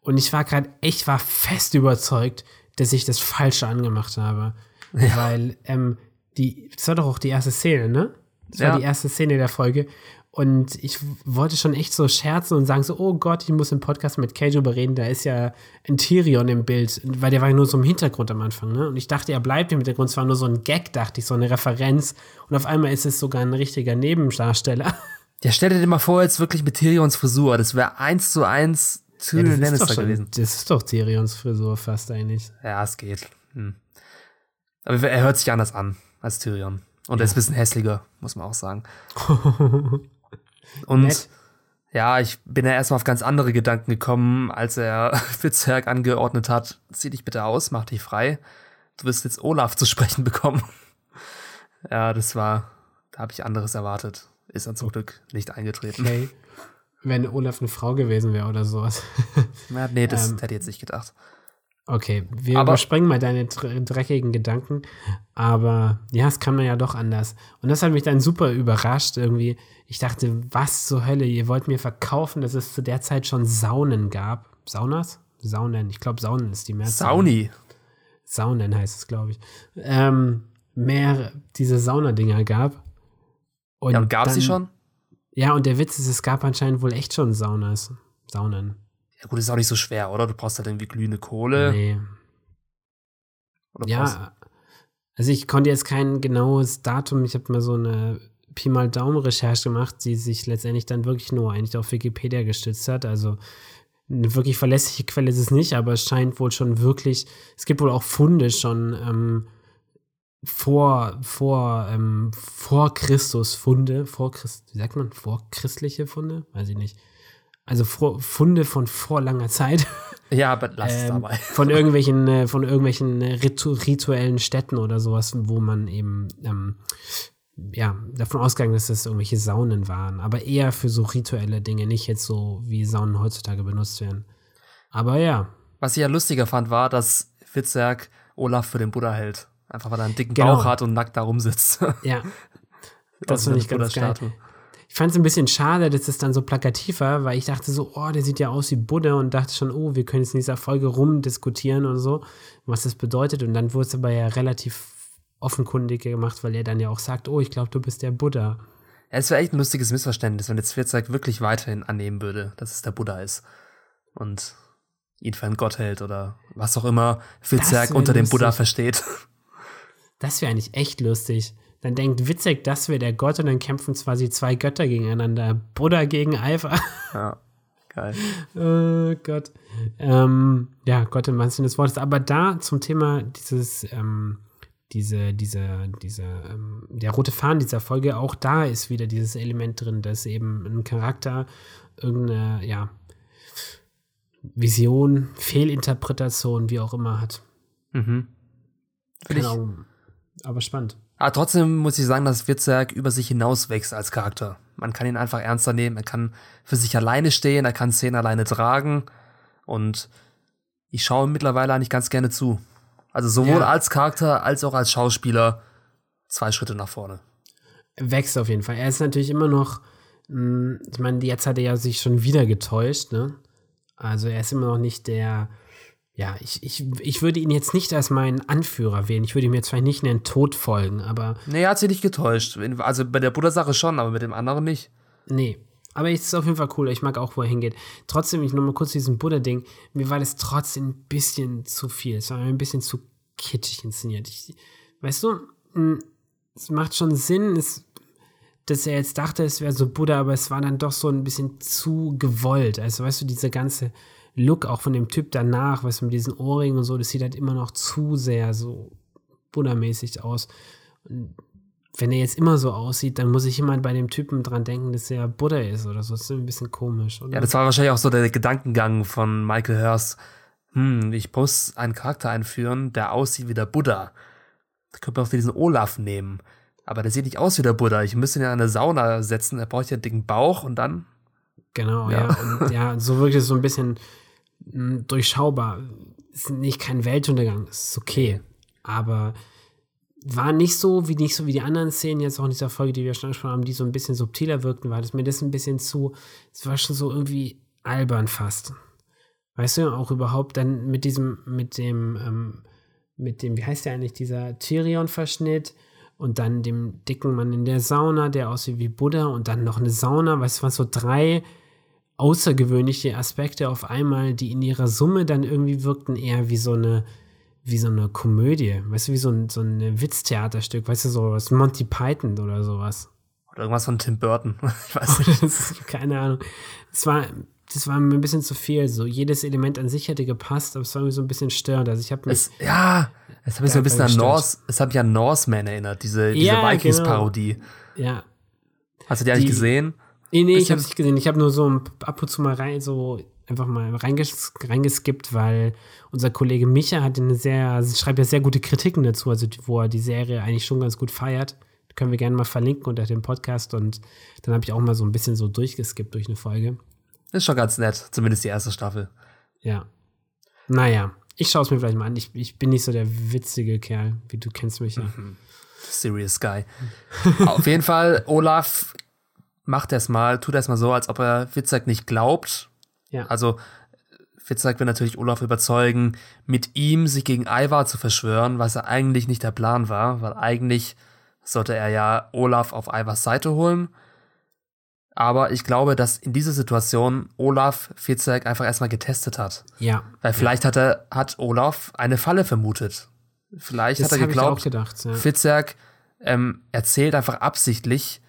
Und ich war gerade, ich war fest überzeugt, dass ich das Falsche angemacht habe. Weil ähm, die, das war doch auch die erste Szene, ne? Das Ja. war die erste Szene der Folge. Und ich wollte schon echt so scherzen und sagen so, oh Gott, ich muss im Podcast mit Kay drüber reden, da ist ja ein Tyrion im Bild, weil der war ja nur so im Hintergrund am Anfang, ne? Und ich dachte, er bleibt im Hintergrund, es war nur so ein Gag, dachte ich, so eine Referenz. Und auf einmal ist es sogar ein richtiger Nebendarsteller. <laughs> Ja, stell dir mal vor, jetzt wirklich mit Tyrions Frisur. Das wäre eins zu eins Tyrion das, ist doch Lannister schon, gewesen. das ist doch Tyrions Frisur fast eigentlich. Ja, es geht. Hm. Aber er hört sich anders an als Tyrion. Und er ist ein bisschen hässlicher, muss man auch sagen. <laughs> Und Nett. ja, ich bin ja erstmal auf ganz andere Gedanken gekommen, als er <laughs> Fitzherg angeordnet hat, zieh dich bitte aus, mach dich frei. Du wirst jetzt Olaf zu sprechen bekommen. <laughs> ja, das war, da habe ich anderes erwartet. Ist dann zum Glück nicht eingetreten. Okay. Wenn Olaf eine Frau gewesen wäre oder sowas. <laughs> Ja, nee, das Ähm, hätte ich jetzt nicht gedacht. Okay, wir Aber- überspringen mal deine dr- dreckigen Gedanken. Aber ja, es kann man ja doch anders. Und das hat mich dann super überrascht irgendwie. Ich dachte, was zur Hölle? Ihr wollt mir verkaufen, dass es zu der Zeit schon Saunen gab. Saunas? Saunen. Ich glaube, Saunen ist die Mehrzahl. Sauni. Saunen heißt es, glaube ich. Ähm, mehr diese Saunadinger gab. Und Ja, und gab sie schon? Ja, und der Witz ist, es gab anscheinend wohl echt schon Saunas. Saunen. Ja, gut, ist auch nicht so schwer, oder? Du brauchst halt irgendwie glühende Kohle. Nee. Oder Ja, also ich konnte jetzt kein genaues Datum, ich habe mal so eine Pi mal Daumen-Recherche gemacht, die sich letztendlich dann wirklich nur eigentlich auf Wikipedia gestützt hat. Also eine wirklich verlässliche Quelle ist es nicht, aber es scheint wohl schon wirklich, es gibt wohl auch Funde schon ähm, vor, vor, ähm, vor Christus Funde, vor Christ, wie sagt man, vor christliche Funde? Weiß ich nicht. Also vor, Funde von vor langer Zeit. Ja, aber lass es Ähm, dabei. von irgendwelchen, äh, von irgendwelchen äh, ritu rituellen Städten oder sowas, wo man eben ähm, ja, davon ausgegangen ist, dass es irgendwelche Saunen waren. Aber eher für so rituelle Dinge, nicht jetzt so, wie Saunen heutzutage benutzt werden. Aber ja, Was ich ja lustiger fand, war, dass Fitzerg Olaf für den Buddha hält. Einfach weil er einen dicken Genau. Bauch hat und nackt da rumsitzt. <laughs> ja. Das Außer finde ich ganz geil. Buddha-Statue. Ich fand es ein bisschen schade, dass es dann so plakativ war, weil ich dachte so, oh, der sieht ja aus wie Buddha und dachte schon, oh, wir können jetzt in dieser Folge rumdiskutieren und so, was das bedeutet. Und dann wurde es aber ja relativ offenkundig gemacht, weil er dann ja auch sagt, oh, ich glaube, du bist der Buddha. Ja, es wäre echt ein lustiges Missverständnis, wenn jetzt Fitzerg wirklich weiterhin annehmen würde, dass es der Buddha ist. Und ihn für einen Gott hält oder was auch immer Fitzerg unter dem Buddha lustig. versteht. <laughs> Das wäre eigentlich echt lustig. Dann denkt Witzek, das wäre der Gott und dann kämpfen quasi zwei Götter gegeneinander. Buddha gegen Eifer. ja, geil. <laughs> Oh Gott. Ähm, ja, Gott im wahrsten Sinne des Wortes. Aber da zum Thema dieses, ähm, diese, diese, diese, ähm, der rote Faden dieser Folge, auch da ist wieder dieses Element drin, dass eben ein Charakter irgendeine, ja, Vision, Fehlinterpretation, wie auch immer hat. Mhm. Finde ich. Aber spannend. Aber trotzdem muss ich sagen, dass Fitzerg über sich hinaus wächst als Charakter. Man kann ihn einfach ernster nehmen, er kann für sich alleine stehen, er kann Szenen alleine tragen und ich schaue ihm mittlerweile eigentlich ganz gerne zu. Also sowohl Ja. als Charakter als auch als Schauspieler zwei Schritte nach vorne. wächst auf jeden Fall. Er ist natürlich immer noch, mh, ich meine, jetzt hat er ja sich schon wieder getäuscht, ne? Also er ist immer noch nicht der, ja, ich, ich, ich würde ihn jetzt nicht als meinen Anführer wählen. Ich würde ihm jetzt vielleicht nicht in den Tod folgen, aber Nee, er hat sich nicht getäuscht. Also bei der Buddha-Sache schon, aber mit dem anderen nicht. nee. Aber es ist auf jeden Fall cool. Ich mag auch, wo er hingeht. Trotzdem, ich nochmal kurz diesen Buddha-Ding. Mir war das trotzdem ein bisschen zu viel. Es war mir ein bisschen zu kitschig inszeniert. Ich, weißt du, hm, es macht schon Sinn, es, dass er jetzt dachte, es wäre so Buddha, aber es war dann doch so ein bisschen zu gewollt. Also, weißt du, dieser ganze Look auch von dem Typ danach, du, mit diesen Ohrringen und so, das sieht halt immer noch zu sehr so Buddha-mäßig aus. Und wenn er jetzt immer so aussieht, dann muss sich jemand bei dem Typen dran denken, dass er Buddha ist oder so. Das ist ein bisschen komisch. Oder? Ja, das war wahrscheinlich auch so der Gedankengang von Michael Hurst. Hm, ich muss einen Charakter einführen, der aussieht wie der Buddha. Da könnte man auch diesen Olaf nehmen. Aber der sieht nicht aus wie der Buddha. Ich müsste ihn ja in eine Sauna setzen. Er braucht ja einen dicken Bauch und dann. Genau, ja. Ja, und, ja so wirklich so ein bisschen durchschaubar. Ist nicht kein Weltuntergang. Ist okay. Aber war nicht so wie nicht so wie die anderen Szenen jetzt auch in dieser Folge, die wir schon angesprochen haben, die so ein bisschen subtiler wirkten, war das mir das ein bisschen zu, es war schon so irgendwie albern fast. Weißt du, auch überhaupt dann mit diesem, mit dem, ähm, mit dem, wie heißt der eigentlich, dieser Tyrion-Verschnitt und dann dem dicken Mann in der Sauna, der aussieht wie Buddha und dann noch eine Sauna, weißt du, was so drei außergewöhnliche Aspekte auf einmal, die in ihrer Summe dann irgendwie wirkten eher wie so eine, wie so eine Komödie, weißt du, wie so ein, so ein Witztheaterstück, weißt du, so was Monty Python oder sowas. Oder irgendwas von Tim Burton. <laughs> ich weiß nicht. keine Ahnung. Das war, das war mir ein bisschen zu viel. So jedes Element an sich hätte gepasst, aber es war mir so ein bisschen störend. Also ich habe mich. ja, es hat mich so ein bisschen an Norse, es hat mich an Norseman erinnert, diese, diese ja, Vikings-Parodie. Genau. Ja. Hast du die, die eigentlich gesehen? Nee, nee, ich habe es nicht gesehen. Ich habe nur so ab und zu mal rein, so einfach mal reinges reingeskippt, weil unser Kollege Micha hat eine sehr, schreibt ja sehr gute Kritiken dazu, also wo er die Serie eigentlich schon ganz gut feiert. Können wir gerne mal verlinken unter dem Podcast und dann habe ich auch mal so ein bisschen so durchgeskippt durch eine Folge. Ist schon ganz nett, zumindest die erste Staffel. Ja. Naja, ich schaue es mir vielleicht mal an. Ich, ich bin nicht so der witzige Kerl, wie du kennst mich ja. Mhm. Serious Guy. Auf jeden Fall, Olaf macht das mal, tut das mal so, als ob er Witzek nicht glaubt ja. Also Fitzek will natürlich Olaf überzeugen, mit ihm sich gegen Ivar zu verschwören, was ja eigentlich nicht der Plan war, weil eigentlich sollte er ja Olaf auf Ivars Seite holen. Aber ich glaube, dass in dieser Situation Olaf Fitzek einfach erstmal getestet hat. Ja. Weil vielleicht ja. hat er, hat Olaf eine Falle vermutet. Vielleicht das hat er geglaubt, gedacht, ja. Fitzek ähm, erzählt einfach absichtlich,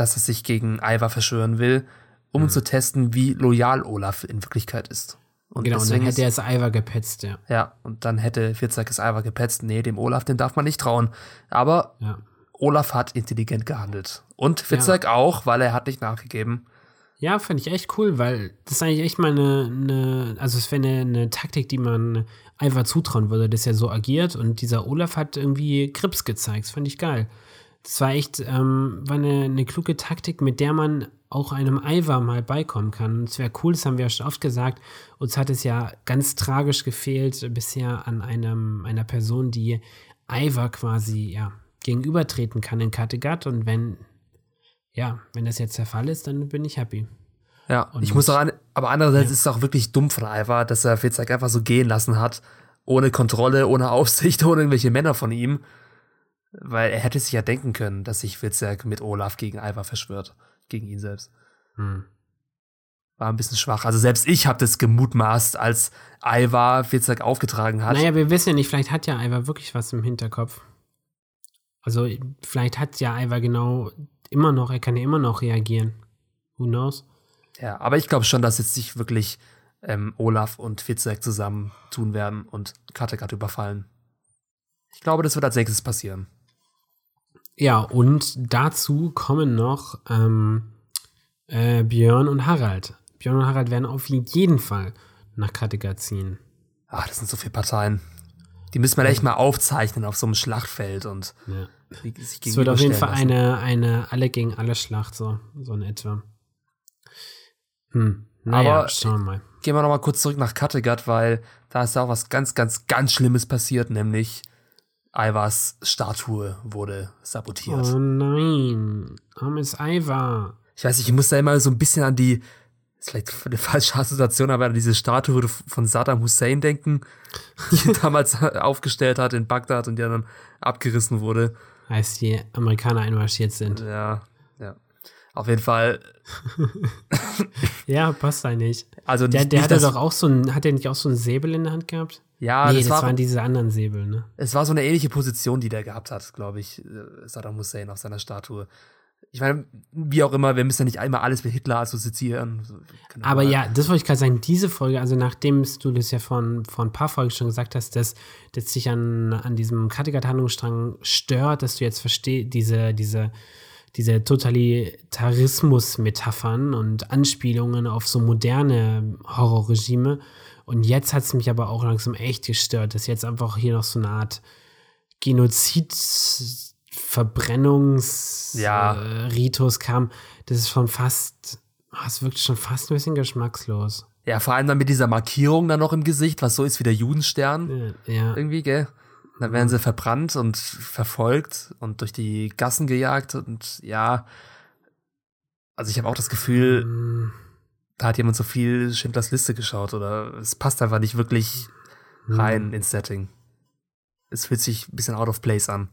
dass er sich gegen Ivar verschwören will, um mhm. zu testen, wie loyal Olaf in Wirklichkeit ist. Und genau, und dann hätte er es Ivar gepetzt, ja. Ja, und dann hätte Fitzek es Ivar gepetzt. Nee, dem Olaf, den darf man nicht trauen. Aber ja. Olaf hat intelligent gehandelt. Und Fitzek ja. auch, weil er hat nicht nachgegeben. Ja, fand ich echt cool, weil das ist eigentlich echt mal eine, eine also es wäre eine, eine, Taktik, die man Ivar zutrauen würde, dass er so agiert. Und dieser Olaf hat irgendwie Grips gezeigt. Das fand ich geil. Das war echt, ähm, war eine, eine kluge Taktik, mit der man auch einem Ivar mal beikommen kann. Es wäre cool, das haben wir ja schon oft gesagt. Uns hat es ja ganz tragisch gefehlt bisher an einem, einer Person, die Ivar quasi ja, gegenübertreten kann in Kattegat. Und wenn, ja, wenn das jetzt der Fall ist, dann bin ich happy. Ja, und ich muss auch an, aber andererseits ja. ist es auch wirklich dumm von Ivar, dass er Fitzek einfach so gehen lassen hat, ohne Kontrolle, ohne Aufsicht, <laughs> ohne irgendwelche Männer von ihm. Weil er hätte sich ja denken können, dass sich Fitzek mit Olaf gegen Ivar verschwört gegen ihn selbst. Hm. War ein bisschen schwach. Also selbst ich habe das gemutmaßt, als Ivar Fitzek aufgetragen hat. Naja, wir wissen ja nicht, vielleicht hat ja Ivar wirklich was im Hinterkopf. Also vielleicht hat ja Ivar genau immer noch, er kann ja immer noch reagieren. Who knows? Ja, aber ich glaube schon, dass jetzt sich wirklich ähm, Olaf und Fitzek zusammen tun werden und Kattegat überfallen. Ich glaube, das wird als nächstes passieren. Ja, und dazu kommen noch ähm, äh, Björn und Harald. Björn und Harald werden auf jeden Fall nach Kattegat ziehen. Ach, das sind so viele Parteien. Die müssen wir echt mal aufzeichnen auf so einem Schlachtfeld und ja. sich Es wird auf jeden Fall eine, eine alle gegen alle Schlacht, so, so in etwa. Hm. Naja, Aber schauen wir mal. Gehen wir noch mal kurz zurück nach Kattegat, weil da ist ja auch was ganz, ganz, ganz Schlimmes passiert, nämlich Ivars Statue wurde sabotiert. Oh nein, armes Ivar. Ich weiß nicht, ich muss da immer so ein bisschen an die, ist vielleicht eine falsche Assoziation, aber an diese Statue von Saddam Hussein denken, die er <laughs> damals aufgestellt hat in Bagdad und die dann abgerissen wurde. Als die Amerikaner einmarschiert sind. Ja, ja. Auf jeden Fall. <laughs> ja, passt eigentlich. Also der, nicht, der nicht, hatte doch auch so ein, hat der nicht auch so einen Säbel in der Hand gehabt? Ja, nee, das, das, war, waren diese anderen Säbel, ne? es war so eine ähnliche Position, die der gehabt hat, glaube ich, äh, Saddam Hussein auf seiner Statue. Ich meine, wie auch immer, wir müssen ja nicht einmal alles mit Hitler assoziieren. So, kann Aber ja, das wollte ich gerade sagen, diese Folge, also nachdem du das ja von, vor ein paar Folgen schon gesagt hast, dass, dass dich an, an diesem Kattegat-Handlungsstrang stört, dass du jetzt verstehst, diese, diese, diese Totalitarismus-Metaphern und Anspielungen auf so moderne Horrorregime. Und jetzt hat es mich aber auch langsam echt gestört, dass jetzt einfach hier noch so eine Art Genozid, Verbrennungs, Ja. äh, kam. Das ist schon fast, ah, es wirkt schon fast ein bisschen geschmackslos. Ja, vor allem dann mit dieser Markierung dann noch im Gesicht, was so ist wie der Judenstern. Ja, ja. Irgendwie, gell? Dann werden sie verbrannt und verfolgt und durch die Gassen gejagt und ja. Also ich habe auch das Gefühl, Mm, da hat jemand so viel Schindlers Liste geschaut oder es passt einfach nicht wirklich rein ins Setting. Es fühlt sich ein bisschen out of place an.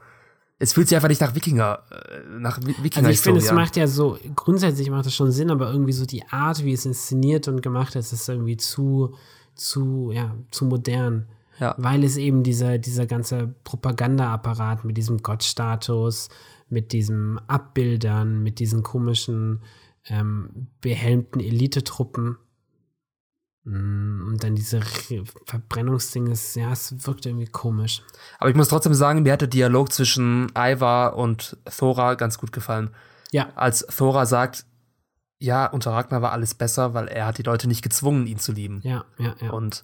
Es fühlt sich einfach nicht nach Wikinger, äh, nach Wi- Also ich finde, es macht ja so, grundsätzlich macht das schon Sinn, aber irgendwie so die Art, wie es inszeniert und gemacht ist, ist irgendwie zu, zu, ja, zu modern. Ja. Weil es eben dieser, dieser ganze Propagandaapparat mit diesem Gottstatus, mit diesen Abbildern, mit diesen komischen ähm, behelmten Elitetruppen mm, und dann diese Re- Verbrennungsdinge, es- ja, es wirkt irgendwie komisch. Aber ich muss trotzdem sagen, mir hat der Dialog zwischen Ivar und Thora ganz gut gefallen. Ja, Als Thora sagt, ja, unter Ragnar war alles besser, weil er hat die Leute nicht gezwungen, ihn zu lieben. ja, ja, ja. Und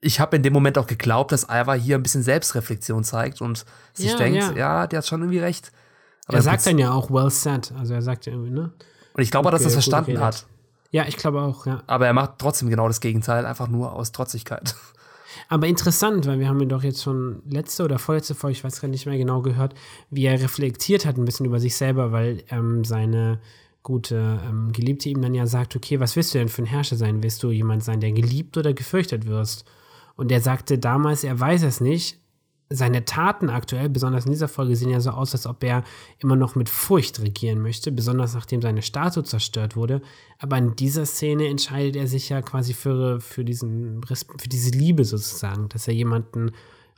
ich habe in dem Moment auch geglaubt, dass Ivar hier ein bisschen Selbstreflexion zeigt und sich Ja, denkt, ja. ja. der hat schon irgendwie recht. Aber er sagt dann ja auch well said, also er sagt ja irgendwie, ne? Und ich glaube auch, dass er Okay, das gut verstanden geredet. hat. Ja, ich glaube auch, ja. Aber er macht trotzdem genau das Gegenteil, einfach nur aus Trotzigkeit. <laughs> Aber interessant, weil wir haben ihn doch jetzt schon letzte oder vorletzte Folge, ich weiß gar nicht mehr genau gehört, wie er reflektiert hat ein bisschen über sich selber, weil ähm, seine gute ähm, Geliebte ihm dann ja sagt, okay, was willst du denn für ein Herrscher sein? Willst du jemand sein, der geliebt oder gefürchtet wirst? Und er sagte damals, er weiß es nicht. Seine Taten aktuell, besonders in dieser Folge, sehen ja so aus, als ob er immer noch mit Furcht regieren möchte, besonders nachdem seine Statue zerstört wurde. Aber in dieser Szene entscheidet er sich ja quasi für, für, diesen, für diese Liebe sozusagen, dass er jemanden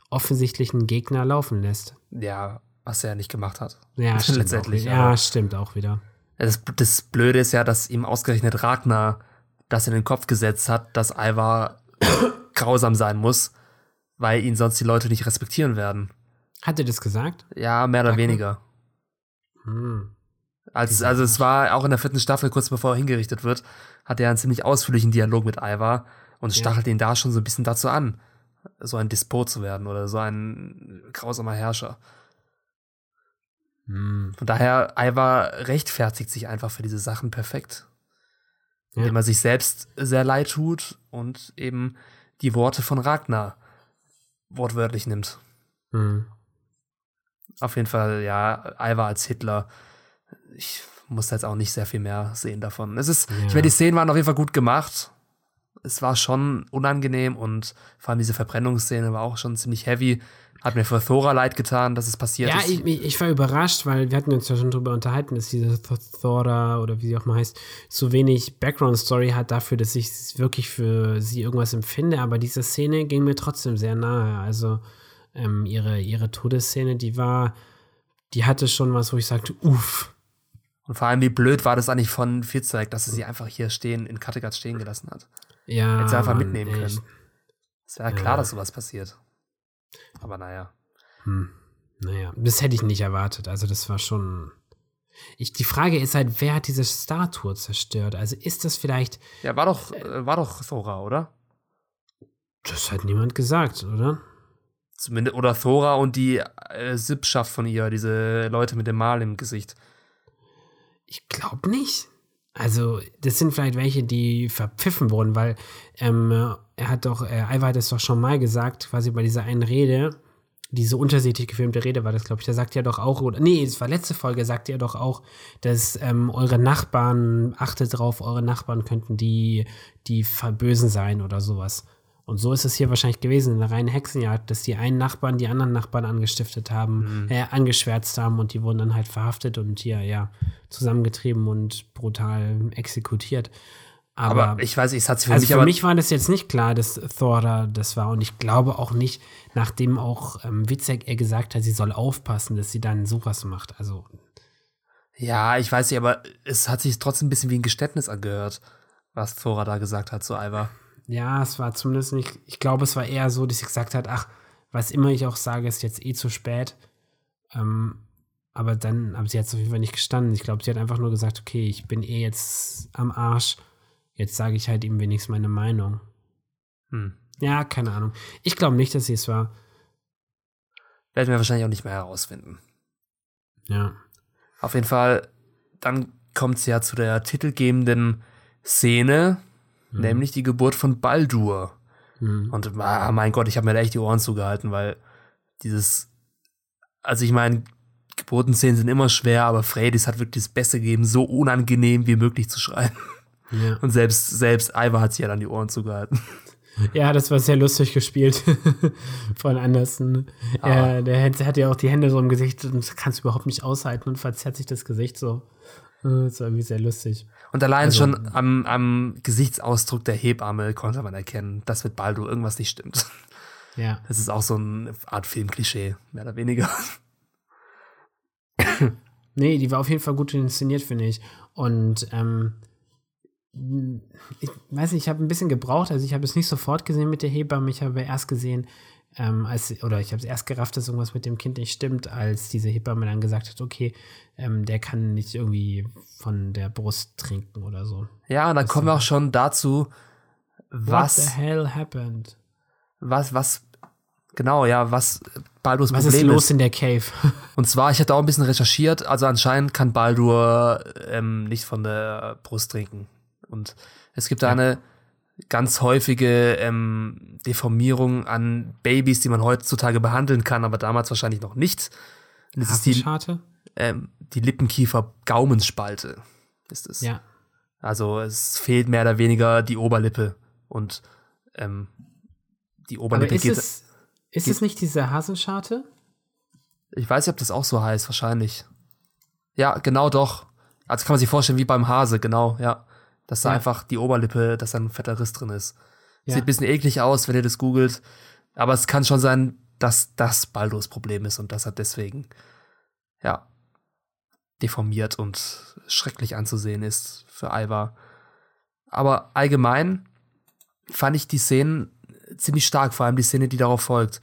offensichtlichen Gegner laufen lässt. ja, was er nicht gemacht hat. Ja, <laughs> stimmt Letztendlich, Ja, stimmt auch wieder. Das, das Blöde ist ja, dass ihm ausgerechnet Ragnar das in den Kopf gesetzt hat, dass Ivar <coughs> grausam sein muss, weil ihn sonst die Leute nicht respektieren werden. Hat er das gesagt? Ja, mehr oder Ragnar? weniger. Hm. Als, also es war auch in der vierten Staffel, kurz bevor er hingerichtet wird, hat er einen ziemlich ausführlichen Dialog mit Ivar und Ja. stachelt ihn da schon so ein bisschen dazu an, so ein Despot zu werden oder so ein grausamer Herrscher. Hm. Von daher, Ivar rechtfertigt sich einfach für diese Sachen perfekt. Ja. Indem er sich selbst sehr leid tut und eben die Worte von Ragnar wortwörtlich nimmt. Hm. Auf jeden Fall, ja, Ivar als Hitler. Ich muss jetzt auch nicht sehr viel mehr sehen davon. Es ist, Ja. ich meine, die Szenen waren auf jeden Fall gut gemacht. Es war schon unangenehm und vor allem diese Verbrennungsszene war auch schon ziemlich heavy. Hat mir für Thora leid getan, dass es passiert Ja, ist. ich, ich ich war überrascht, weil wir hatten uns ja schon drüber unterhalten, dass diese Th- Thora oder wie sie auch mal heißt, so wenig Background-Story hat dafür, dass ich wirklich für sie irgendwas empfinde. Aber diese Szene ging mir trotzdem sehr nahe. Also ähm, ihre, ihre Todesszene, die war, die hatte schon was, wo ich sagte, uff. Und vor allem, wie blöd war das eigentlich von Fitzek, dass er sie einfach hier stehen, in Kattegat stehen gelassen hat. Ja, Hätte sie einfach Mann, mitnehmen echt. können. Es wäre klar, Ja. dass sowas passiert. Aber naja. Hm. Naja, das hätte ich nicht erwartet. Also das war schon. Ich, die Frage ist halt, wer hat diese Statue zerstört? Also ist das vielleicht. Ja, war doch, äh, war doch Thora, oder? Das hat niemand gesagt, oder? Zumindest, oder Thora und die äh, Sippschaft von ihr, diese Leute mit dem Mal im Gesicht. Ich glaube nicht. Also, das sind vielleicht welche, die verpfiffen wurden, weil ähm, er hat doch, äh, Ivar hat es doch schon mal gesagt, quasi bei dieser einen Rede, diese untersichtig gefilmte Rede war das, glaube ich, da sagt er doch auch, oder nee, es war letzte Folge, sagte er doch auch, dass ähm, eure Nachbarn, achtet drauf, eure Nachbarn könnten die, die Verbösen sein oder sowas. Und so ist es hier wahrscheinlich gewesen, in der reinen Hexenjagd, dass die einen Nachbarn die anderen Nachbarn angestiftet haben, mhm. äh, angeschwärzt haben und die wurden dann halt verhaftet und hier, ja, zusammengetrieben und brutal exekutiert. Aber, aber ich weiß, es hat sich für also mich. Für mich war das jetzt nicht klar, dass Thor da das war. Und ich glaube auch nicht, nachdem auch ähm, Witzek er gesagt hat, sie soll aufpassen, dass sie dann sowas macht. Also. Ja, ich weiß nicht, aber es hat sich trotzdem ein bisschen wie ein Geständnis angehört, was Thora da gesagt hat zu Alva. Ja, es war zumindest nicht, ich glaube, es war eher so, dass sie gesagt hat, ach, was immer ich auch sage, ist jetzt eh zu spät. Ähm, aber dann, aber sie hat es auf jeden Fall nicht gestanden. Ich glaube, sie hat einfach nur gesagt, okay, ich bin eh jetzt am Arsch. Jetzt sage ich halt ihm wenigstens meine Meinung. Hm. Ja, keine Ahnung. Ich glaube nicht, dass sie es war. Werden wir wahrscheinlich auch nicht mehr herausfinden. Ja. Auf jeden Fall, dann kommt es ja zu der titelgebenden Szene, mhm. nämlich die Geburt von Baldur. Mhm. Und ah, mein Gott, ich habe mir da echt die Ohren zugehalten, weil dieses, also ich meine, Geburtenszenen sind immer schwer, aber Freydis hat wirklich das Beste gegeben, so unangenehm wie möglich zu schreiben. Ja. Und selbst, selbst Ivar hat sich ja dann die Ohren zugehalten. Ja, das war sehr lustig gespielt <laughs> von Anderson. Ah. Er, der hat ja auch die Hände so im Gesicht und kann es überhaupt nicht aushalten und verzerrt sich das Gesicht so. Das war irgendwie sehr lustig. Und allein also, schon am, am Gesichtsausdruck der Hebamme konnte man erkennen, dass mit Baldo irgendwas nicht stimmt. Ja. Das ist auch so eine Art Filmklischee, mehr oder weniger. nee, die war auf jeden Fall gut inszeniert, finde ich. Und ähm, ich weiß nicht, ich habe ein bisschen gebraucht, also ich habe es nicht sofort gesehen mit der Hebamme, ich habe erst gesehen, ähm, als, oder ich habe es erst gerafft, dass irgendwas mit dem Kind nicht stimmt, als diese Hebamme dann gesagt hat, okay, ähm, der kann nicht irgendwie von der Brust trinken oder so. Ja, und dann das kommen wir auch schon dazu, was. What the hell happened? Was, was, genau, ja, was Baldurs was Problem ist. Was ist los in der Cave? <laughs> und zwar, ich hatte auch ein bisschen recherchiert, also anscheinend kann Baldur ähm, nicht von der Brust trinken. Und es gibt da ja. eine ganz häufige ähm, Deformierung an Babys, die man heutzutage behandeln kann, aber damals wahrscheinlich noch nicht. Das ist die, ähm, die Lippenkiefer-Gaumenspalte ist es. Ja. Also es fehlt mehr oder weniger die Oberlippe und ähm, die Oberlippe aber ist geht. Es, ist geht, es nicht diese Hasenscharte? Ich weiß nicht, ob das auch so heißt, wahrscheinlich. Ja, genau doch. Also kann man sich vorstellen wie beim Hase, genau, ja dass da ja. einfach die Oberlippe, dass da ein fetter Riss drin ist. Ja. Sieht ein bisschen eklig aus, wenn ihr das googelt. Aber es kann schon sein, dass das Baldurs Problem ist und dass er deswegen, ja, deformiert und schrecklich anzusehen ist für Ivar. Aber allgemein fand ich die Szenen ziemlich stark, vor allem die Szene, die darauf folgt,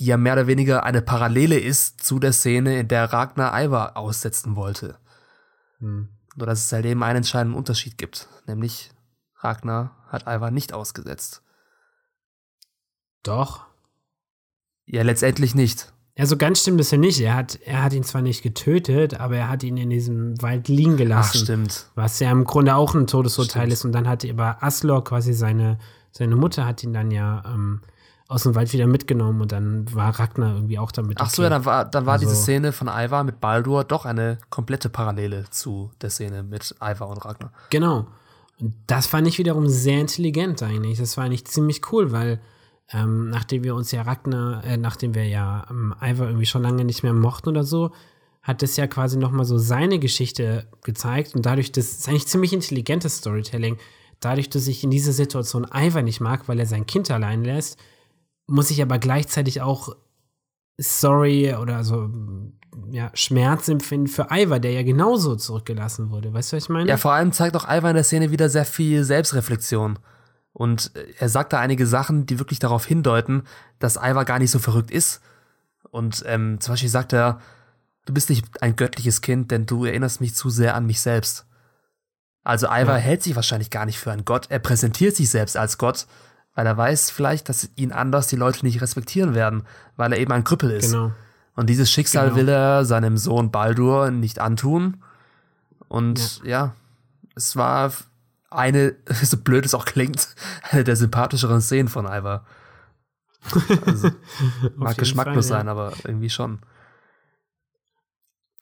die ja mehr oder weniger eine Parallele ist zu der Szene, in der Ragnar Ivar aussetzen wollte. Hm. Nur dass es halt eben einen entscheidenden Unterschied gibt, nämlich Ragnar hat Ivar nicht ausgesetzt. Doch. Ja, letztendlich nicht. Ja, so ganz stimmt das ja nicht. Er hat, er hat ihn zwar nicht getötet, aber er hat ihn in diesem Wald liegen gelassen. Ach, stimmt. Was ja im Grunde auch ein Todesurteil stimmt. ist. Und dann hat aber Aslor, quasi seine, seine Mutter, hat ihn dann ja ähm, aus dem Wald wieder mitgenommen und dann war Ragnar irgendwie auch damit. Ach so, okay. ja, dann war, dann war also, diese Szene von Ivar mit Baldur doch eine komplette Parallele zu der Szene mit Ivar und Ragnar. Genau. Und das fand ich wiederum sehr intelligent eigentlich. Das war eigentlich ziemlich cool, weil ähm, nachdem wir uns ja Ragnar, äh, nachdem wir ja ähm, Ivar irgendwie schon lange nicht mehr mochten oder so, hat das ja quasi nochmal so seine Geschichte gezeigt und dadurch, das ist eigentlich ziemlich intelligentes Storytelling, dadurch, dass ich in dieser Situation Ivar nicht mag, weil er sein Kind allein lässt, muss ich aber gleichzeitig auch sorry oder so ja, Schmerz empfinden für Ivar, der ja genauso zurückgelassen wurde. Weißt du, was ich meine? Ja, vor allem zeigt auch Ivar in der Szene wieder sehr viel Selbstreflexion. Und er sagt da einige Sachen, die wirklich darauf hindeuten, dass Ivar gar nicht so verrückt ist. Und ähm, zum Beispiel sagt er, du bist nicht ein göttliches Kind, denn du erinnerst mich zu sehr an mich selbst. Also Ivar ja. hält sich wahrscheinlich gar nicht für einen Gott. Er präsentiert sich selbst als Gott, weil er weiß vielleicht, dass ihn anders die Leute nicht respektieren werden, weil er eben ein Krüppel ist. Genau. Und dieses Schicksal genau. will er seinem Sohn Baldur nicht antun. Und ja, ja es war eine, <laughs> so blöd es auch klingt, <laughs> eine der sympathischeren Szenen von Ivar. Also, <laughs> mag geschmacklos Fall, ja. sein, aber irgendwie schon.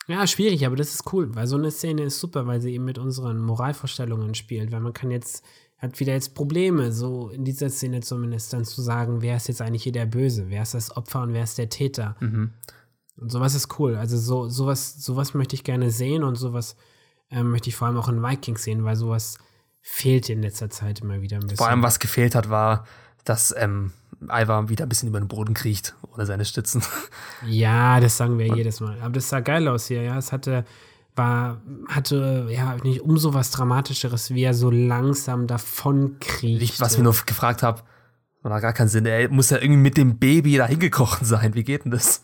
Ja, schwierig, aber das ist cool, weil so eine Szene ist super, weil sie eben mit unseren Moralvorstellungen spielt, weil man kann jetzt hat wieder jetzt Probleme, so in dieser Szene zumindest, dann zu sagen, wer ist jetzt eigentlich hier der Böse, wer ist das Opfer und wer ist der Täter. Mhm. Und sowas ist cool. Also so, sowas, sowas möchte ich gerne sehen und sowas ähm, möchte ich vor allem auch in Vikings sehen, weil sowas fehlt in letzter Zeit immer wieder ein bisschen. Vor allem, was gefehlt hat, war, dass ähm, Ivar wieder ein bisschen über den Boden kriecht, ohne seine Stützen. Ja, das sagen wir und jedes Mal. Aber das sah geil aus hier, ja. Es hatte, war, hatte, ja, nicht umso was Dramatischeres, wie er so langsam davon. Nicht, was ich mir nur gefragt habe, war gar keinen Sinn. Er muss ja irgendwie mit dem Baby da hingekocht sein. Wie geht denn das?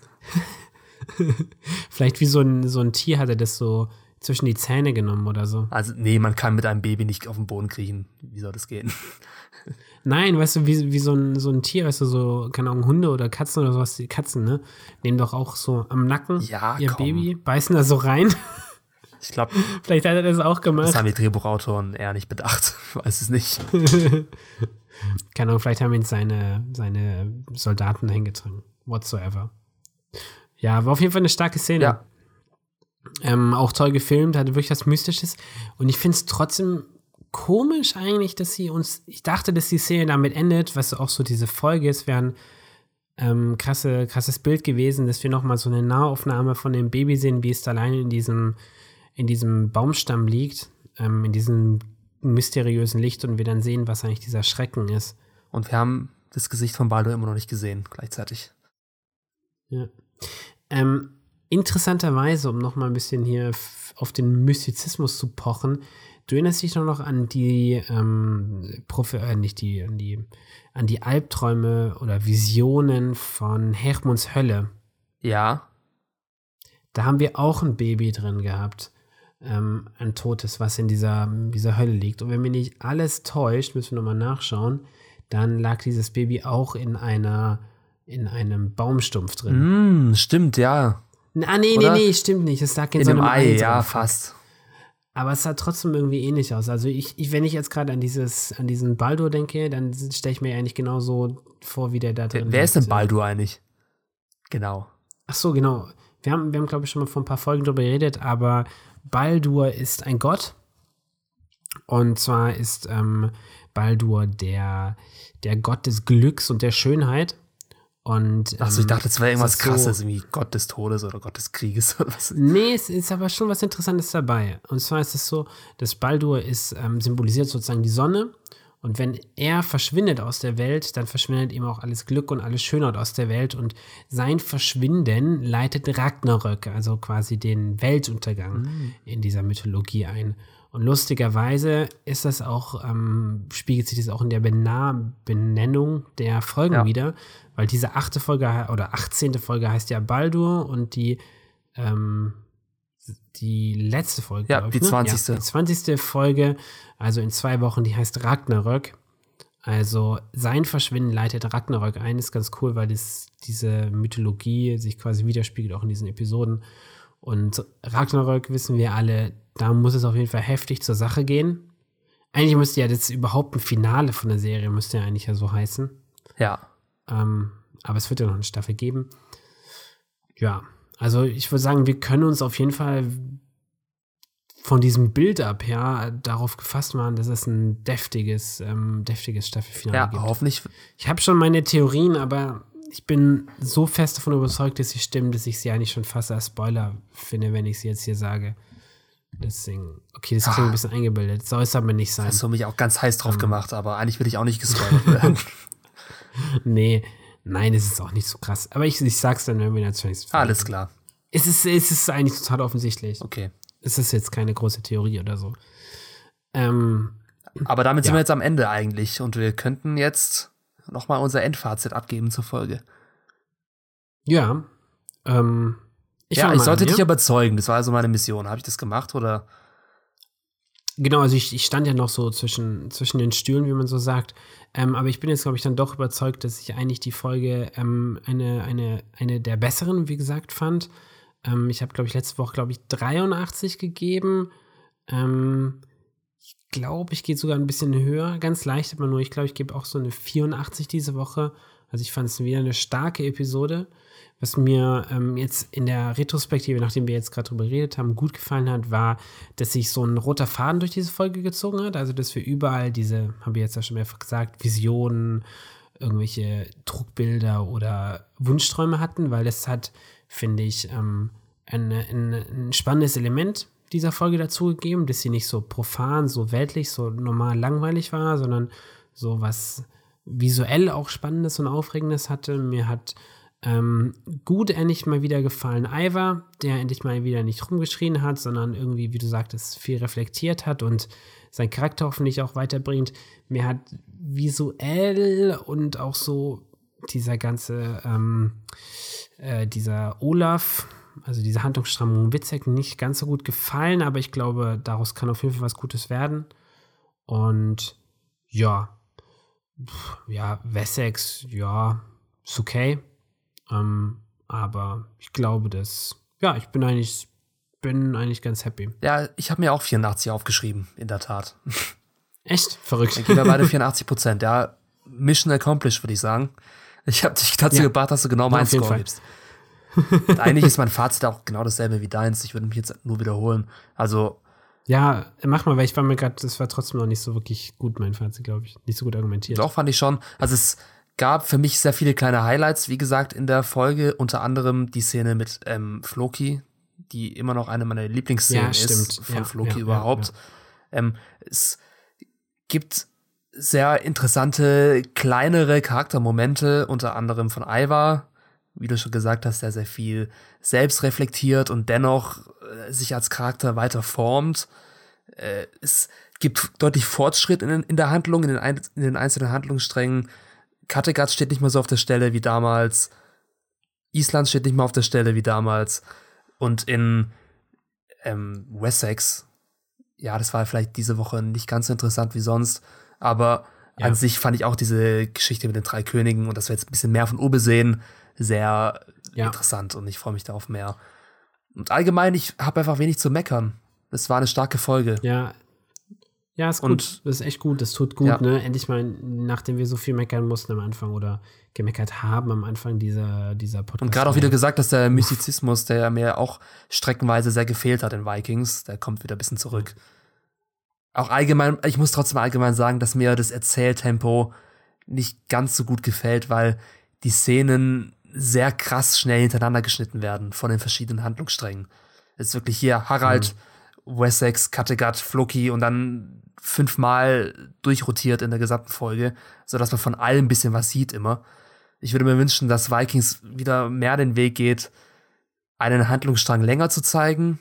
<laughs> Vielleicht wie so ein, so ein Tier hat er das so zwischen die Zähne genommen oder so. Also, nee, man kann mit einem Baby nicht auf den Boden kriechen. Wie soll das gehen? <laughs> Nein, weißt du, wie, wie so, ein, so ein Tier, weißt du, so, keine Ahnung, Hunde oder Katzen oder sowas, die Katzen, ne? Nehmen doch auch so am Nacken ja, ihr komm. Baby, beißen da so rein. Ich glaube, vielleicht hat er das auch gemacht. Das haben die Drehbuchautoren eher nicht bedacht. Ich <laughs> weiß es nicht. <laughs> keine Ahnung, vielleicht haben ihn seine, seine Soldaten hingetragen. Whatsoever. Ja, war auf jeden Fall eine starke Szene. Ja. Ähm, auch toll gefilmt, hatte wirklich was Mystisches. Und ich finde es trotzdem komisch eigentlich, dass sie uns, ich dachte, dass die Szene damit endet, was auch so diese Folge ist, wäre ein ähm, krasse, krasses Bild gewesen, dass wir nochmal so eine Nahaufnahme von dem Baby sehen, wie es da alleine in diesem, in diesem Baumstamm liegt, ähm, in diesem mysteriösen Licht und wir dann sehen, was eigentlich dieser Schrecken ist. Und wir haben das Gesicht von Baldur immer noch nicht gesehen, gleichzeitig. Ja. Ähm, interessanterweise, um nochmal ein bisschen hier auf den Mystizismus zu pochen, du erinnerst dich noch an die, ähm, Profi äh, nicht die, an die, an die Albträume oder Visionen von Hermunds Hölle. Ja. Da haben wir auch ein Baby drin gehabt. Ähm, ein totes, was in dieser, dieser Hölle liegt. Und wenn mir nicht alles täuscht, müssen wir nochmal nachschauen, dann lag dieses Baby auch in einer, in einem Baumstumpf drin. Mm, stimmt, ja. Ah, nee, Oder? nee, nee, stimmt nicht. Es lag in, In so einem einem Ei, drin. ja, fast. Aber es sah trotzdem irgendwie ähnlich aus. Also ich, ich wenn ich jetzt gerade an dieses, an diesen Baldur denke, dann stelle ich mir eigentlich genauso vor, wie der da drin Wer, wer ist denn. Baldur eigentlich? Genau. Ach so, genau. Wir haben, wir haben glaube ich, schon mal vor ein paar Folgen drüber geredet, aber Baldur ist ein Gott. Und zwar ist ähm, Baldur der, der Gott des Glücks und der Schönheit. Und, Achso, ich ähm, dachte, es wäre irgendwas so- krasses, irgendwie Gott des Todes oder Gott des Krieges oder was. Nee, es ist aber schon was Interessantes dabei. Und zwar ist es so, dass Baldur ist, ähm, symbolisiert sozusagen die Sonne. Und wenn er verschwindet aus der Welt, dann verschwindet ihm auch alles Glück und alles Schönheit aus der Welt. Und sein Verschwinden leitet Ragnarök, also quasi den Weltuntergang in dieser Mythologie ein. Und lustigerweise ist das auch, ähm, spiegelt sich das auch in der Bena Benennung der Folgen Ja. wieder, weil diese achte Folge oder 18. Folge heißt ja Baldur und die, ähm, die letzte Folge, Ja, die ich, ne? 20.. Ja, die 20. Folge, also in zwei Wochen, die heißt Ragnarök. Also sein Verschwinden leitet Ragnarök ein, ist ganz cool, weil das, diese Mythologie sich quasi widerspiegelt auch in diesen Episoden. Und Ragnarök wissen wir alle, da muss es auf jeden Fall heftig zur Sache gehen. Eigentlich müsste ja das überhaupt ein Finale von der Serie, müsste ja eigentlich ja so heißen. Ja. Ähm, aber es wird ja noch eine Staffel geben. Ja, also ich würde sagen, wir können uns auf jeden Fall von diesem Bild ab ja darauf gefasst machen, dass es ein deftiges, ähm, deftiges Staffelfinale Ja, gibt. hoffentlich. Ich habe schon meine Theorien, aber ich bin so fest davon überzeugt, dass sie stimmen, dass ich sie eigentlich schon fast als Spoiler finde, wenn ich sie jetzt hier sage. Deswegen, okay, das klingt Ah. ein bisschen eingebildet. Soll es aber nicht sein. Hast du mich auch ganz heiß Ähm. drauf gemacht, aber eigentlich will ich auch nicht gespoilert werden. <laughs> Nee, nein, es ist auch nicht so krass. Aber ich, ich sag's dann, wenn wir natürlich. Alles klar. Es ist, es ist eigentlich total offensichtlich. Okay. Es ist jetzt keine große Theorie oder so. Ähm, Aber damit sind Ja. wir jetzt am Ende eigentlich und wir könnten jetzt nochmal unser Endfazit abgeben zur Folge. ja. Ähm, ich ja, ich sollte an, dich ja? überzeugen. Das war also meine Mission. Habe ich das gemacht oder? Genau, also ich, ich stand ja noch so zwischen, zwischen den Stühlen, wie man so sagt. Ähm, aber ich bin jetzt, glaube ich, dann doch überzeugt, dass ich eigentlich die Folge ähm, eine, eine, eine der besseren, wie gesagt, fand. Ähm, ich habe, glaube ich, letzte Woche, glaube ich, 83 gegeben. Ähm, ich glaube, ich gehe sogar ein bisschen höher, ganz leicht, aber nur, ich glaube, ich gebe auch so eine 84 diese Woche. Also ich fand es wieder eine starke Episode. Was mir ähm, jetzt in der Retrospektive, nachdem wir jetzt gerade drüber geredet haben, gut gefallen hat, war, dass sich so ein roter Faden durch diese Folge gezogen hat. Also, dass wir überall diese, haben wir jetzt ja schon mehrfach gesagt, Visionen, irgendwelche Druckbilder oder Wunschträume hatten, weil das hat, finde ich, ähm, ein, ein, ein spannendes Element dieser Folge dazugegeben, dass sie nicht so profan, so weltlich, so normal langweilig war, sondern so was visuell auch Spannendes und Aufregendes hatte. Mir hat ähm, gut endlich mal wieder gefallen Ivar, der endlich mal wieder nicht rumgeschrien hat, sondern irgendwie, wie du sagtest, viel reflektiert hat und seinen Charakter hoffentlich auch weiterbringt. Mir hat visuell und auch so dieser ganze, ähm, äh, dieser Olaf, also diese Handlungsstrammung Witzek nicht ganz so gut gefallen, aber ich glaube, daraus kann auf jeden Fall was Gutes werden. Und ja, ja, Wessex, ja, ist okay. Ähm, aber ich glaube, dass, ja, ich bin eigentlich, bin eigentlich ganz happy. Ja, ich habe mir auch 84 aufgeschrieben, in der Tat. Echt? Verrückt. Dann gehen wir beide <laughs> 84 Prozent. Ja, Mission accomplished, würde ich sagen. Ich habe dich dazu ja. gebracht, dass du genau meinen Score Fall. gibst. eigentlich ist mein Fazit auch genau dasselbe wie deins. Ich würde mich jetzt nur wiederholen. Also. Ja, mach mal, weil ich war mir gerade, das war trotzdem noch nicht so wirklich gut, mein Fazit, glaube ich. Nicht so gut argumentiert. Doch, fand ich schon. Also es gab für mich sehr viele kleine Highlights, wie gesagt, in der Folge. Unter anderem die Szene mit ähm, Floki, die immer noch eine meiner Lieblingsszenen ja, ist von ja, Floki ja, überhaupt. Ähm, es gibt sehr interessante, kleinere Charaktermomente, unter anderem von Ivar, wie du schon gesagt hast, der sehr viel selbst reflektiert und dennoch äh, sich als Charakter weiter formt. Äh, es gibt deutlich Fortschritt in, in der Handlung, in den, ein, in den einzelnen Handlungssträngen. Kattegat steht nicht mehr so auf der Stelle wie damals. Island steht nicht mehr auf der Stelle wie damals. Und in ähm, Wessex, ja, das war vielleicht diese Woche nicht ganz so interessant wie sonst, aber ja. an sich fand ich auch diese Geschichte mit den drei Königen und dass wir jetzt ein bisschen mehr von Obe sehen, sehr ja. interessant und ich freue mich darauf mehr. Und allgemein, ich habe einfach wenig zu meckern. Es war eine starke Folge. Ja. Ja, ist gut. Und, das ist echt gut. Das tut gut, ja. ne? Endlich mal, nachdem wir so viel meckern mussten am Anfang oder gemeckert haben am Anfang dieser, dieser Podcast. Und gerade auch wieder gesagt, dass der Mystizismus, der mir auch streckenweise sehr gefehlt hat in Vikings, der kommt wieder ein bisschen zurück. Auch allgemein, ich muss trotzdem allgemein sagen, dass mir das Erzähltempo nicht ganz so gut gefällt, weil die Szenen sehr krass schnell hintereinander geschnitten werden von den verschiedenen Handlungssträngen. Es ist wirklich hier Harald, mhm. Wessex, Kattegat, Floki und dann fünfmal durchrotiert in der gesamten Folge, sodass man von allem ein bisschen was sieht immer. Ich würde mir wünschen, dass Vikings wieder mehr den Weg geht, einen Handlungsstrang länger zu zeigen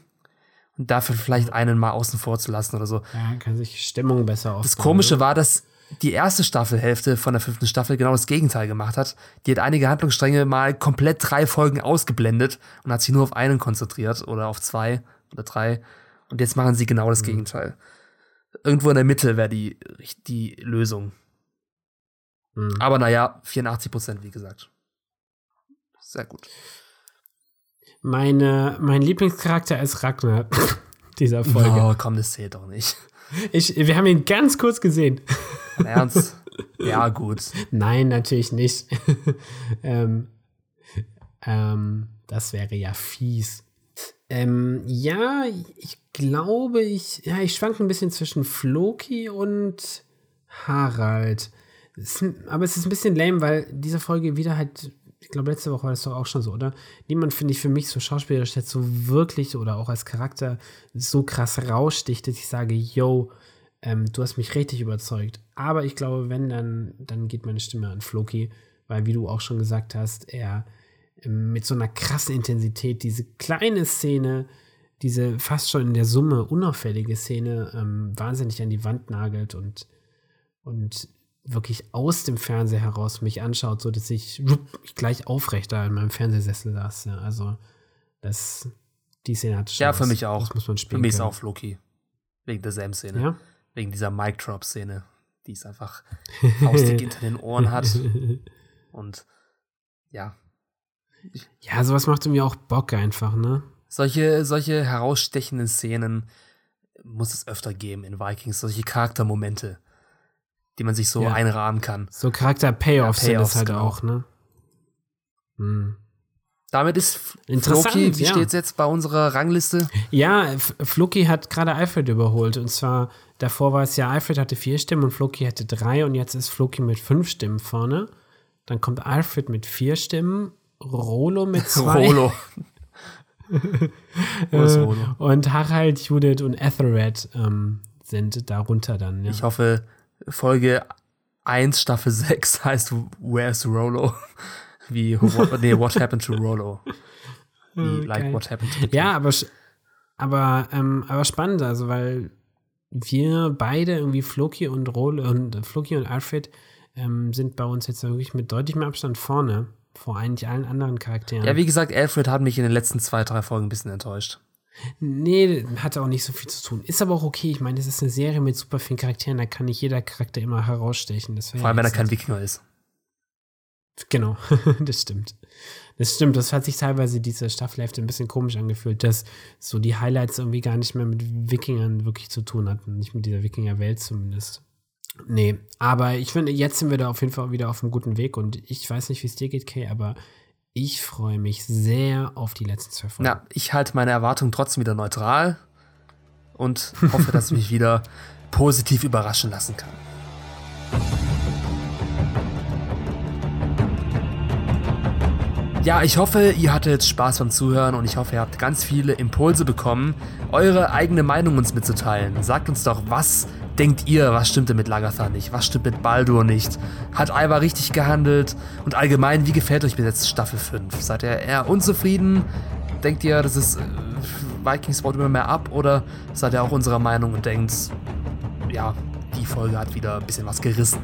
und dafür vielleicht einen mal außen vor zu lassen oder so. Ja, kann sich Stimmung besser aufbauen. Das Komische war, dass die erste Staffelhälfte von der fünften Staffel genau das Gegenteil gemacht hat. Die hat einige Handlungsstränge mal komplett drei Folgen ausgeblendet und hat sich nur auf einen konzentriert oder auf zwei oder drei. Und jetzt machen sie genau das mhm. Gegenteil. Irgendwo in der Mitte wäre die, die Lösung. Mhm. Aber naja, 84 Prozent, wie gesagt. Sehr gut. Meine, mein Lieblingscharakter ist Ragnar <laughs> dieser Folge. Oh, komm, das zählt doch nicht. Ich, wir haben ihn ganz kurz gesehen. Ernst? Ja, gut. Nein, natürlich nicht. <laughs> ähm, ähm, das wäre ja fies. Ähm, ja, ich glaube, ich, ja, ich schwanke ein bisschen zwischen Floki und Harald. Es, aber es ist ein bisschen lame, weil diese Folge wieder halt, ich glaube, letzte Woche war das doch auch schon so, oder? Niemand, finde ich, für mich so schauspielerisch jetzt so wirklich oder auch als Charakter so krass raussticht, dass ich sage, yo, ähm, du hast mich richtig überzeugt. Aber ich glaube, wenn, dann, dann geht meine Stimme an Floki, weil, wie du auch schon gesagt hast, er mit so einer krassen Intensität diese kleine Szene, diese fast schon in der Summe unauffällige Szene ähm, wahnsinnig an die Wand nagelt und, und wirklich aus dem Fernseher heraus mich anschaut, so dass ich, ich gleich aufrecht da in meinem Fernsehsessel saß. Ja. Also das, die Szene hat schon. Ja, für was, mich auch. muss man spielen. Für mich ist auch Floki. Wegen derselben Szene. Ja? Wegen dieser Mic Drop Szene, die es einfach <laughs> faustig hinter den Ohren hat. <laughs> Und ja. Ja, sowas macht mir auch Bock einfach, ne? Solche, solche herausstechenden Szenen muss es öfter geben in Vikings, solche Charaktermomente. die man sich so Ja. einrahmen kann. So Charakter-Payoffs Ja, sind das halt genau. auch, ne? Hm. Damit ist Interessant, Floki, wie ja. steht's jetzt bei unserer Rangliste? Ja, Floki hat gerade Alfred überholt. Und zwar, davor war es ja, Alfred hatte vier Stimmen und Floki hatte drei. Und jetzt ist Floki mit fünf Stimmen vorne. Dann kommt Alfred mit vier Stimmen, Rolo mit <laughs> zwei. Rolo. <laughs> Ist Äh, Rolo? Und Harald, Judith und Ethelred ähm, sind darunter dann. Ja. Ich hoffe, Folge 1, Staffel 6 <laughs> heißt Where's Rolo? Wie, what, nee, what happened to Rolo? Wie, like, geil. what happened to the? Ja, aber, aber, ähm, aber spannend, also weil wir beide irgendwie Floki und Rolo und Floki und Alfred ähm, sind bei uns jetzt wirklich mit deutlichem Abstand vorne vor eigentlich allen anderen Charakteren. Ja, wie gesagt, Alfred hat mich in den letzten zwei, drei Folgen ein bisschen enttäuscht. nee, hatte auch nicht so viel zu tun. Ist aber auch okay. Ich meine, es ist eine Serie mit super vielen Charakteren, da kann nicht jeder Charakter immer herausstechen. Das Vor allem, wenn er kein Wikinger ist. Genau, <laughs> das stimmt. Das stimmt, das hat sich teilweise diese Staffelhälfte ein bisschen komisch angefühlt, dass so die Highlights irgendwie gar nicht mehr mit Wikingern wirklich zu tun hatten. Nicht mit dieser Wikinger-Welt zumindest. Nee, aber ich finde, jetzt sind wir da auf jeden Fall wieder auf einem guten Weg und ich weiß nicht, wie es dir geht, Kay, aber ich freue mich sehr auf die letzten zwei Folgen. Ja, ich halte meine Erwartungen trotzdem wieder neutral und hoffe, dass ich mich wieder positiv überraschen lassen kann. Ja, ich hoffe, ihr hattet Spaß beim Zuhören und ich hoffe, ihr habt ganz viele Impulse bekommen, eure eigene Meinung uns mitzuteilen. Sagt uns doch, was denkt ihr, was stimmte mit Lagatha nicht? Was stimmt mit Baldur nicht? Hat Alva richtig gehandelt? Und allgemein, wie gefällt euch bis jetzt Staffel 5? Seid ihr eher unzufrieden? Denkt ihr, das ist äh, Vikings baut immer mehr ab? Oder seid ihr auch unserer Meinung und denkt, ja, die Folge hat wieder ein bisschen was gerissen?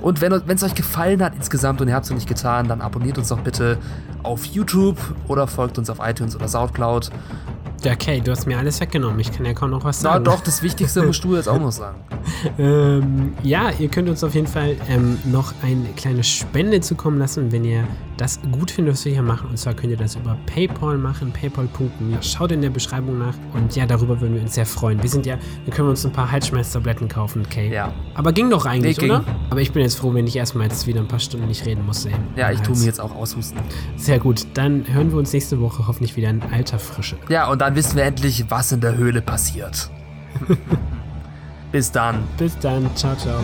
Und wenn es euch gefallen hat insgesamt und ihr habt es noch nicht getan, dann abonniert uns doch bitte auf YouTube oder folgt uns auf iTunes oder Soundcloud. Ja, Kay, du hast mir alles weggenommen. Ich kann ja kaum noch was Na sagen. doch, das Wichtigste musst du jetzt auch noch sagen. <laughs> Ähm, ja, ihr könnt uns auf jeden Fall ähm, noch eine kleine Spende zukommen lassen, wenn ihr das gut was wir hier machen. Und zwar könnt ihr das über PayPal machen, paypal.me. Schaut in der Beschreibung nach. Und ja, darüber würden wir uns sehr freuen. Wir sind ja, wir können uns ein paar Halsschmerztabletten kaufen, okay? Ja. Aber ging doch eigentlich, Nee, ging. oder? Aber ich bin jetzt froh, wenn ich erstmal jetzt wieder ein paar Stunden nicht reden musste. Ja, ich tue mir jetzt auch aushusten. Sehr gut. Dann hören wir uns nächste Woche hoffentlich wieder in alter Frische. Ja, und dann wissen wir endlich, was in der Höhle passiert. <laughs> Bis dann. Bis dann. Ciao, ciao.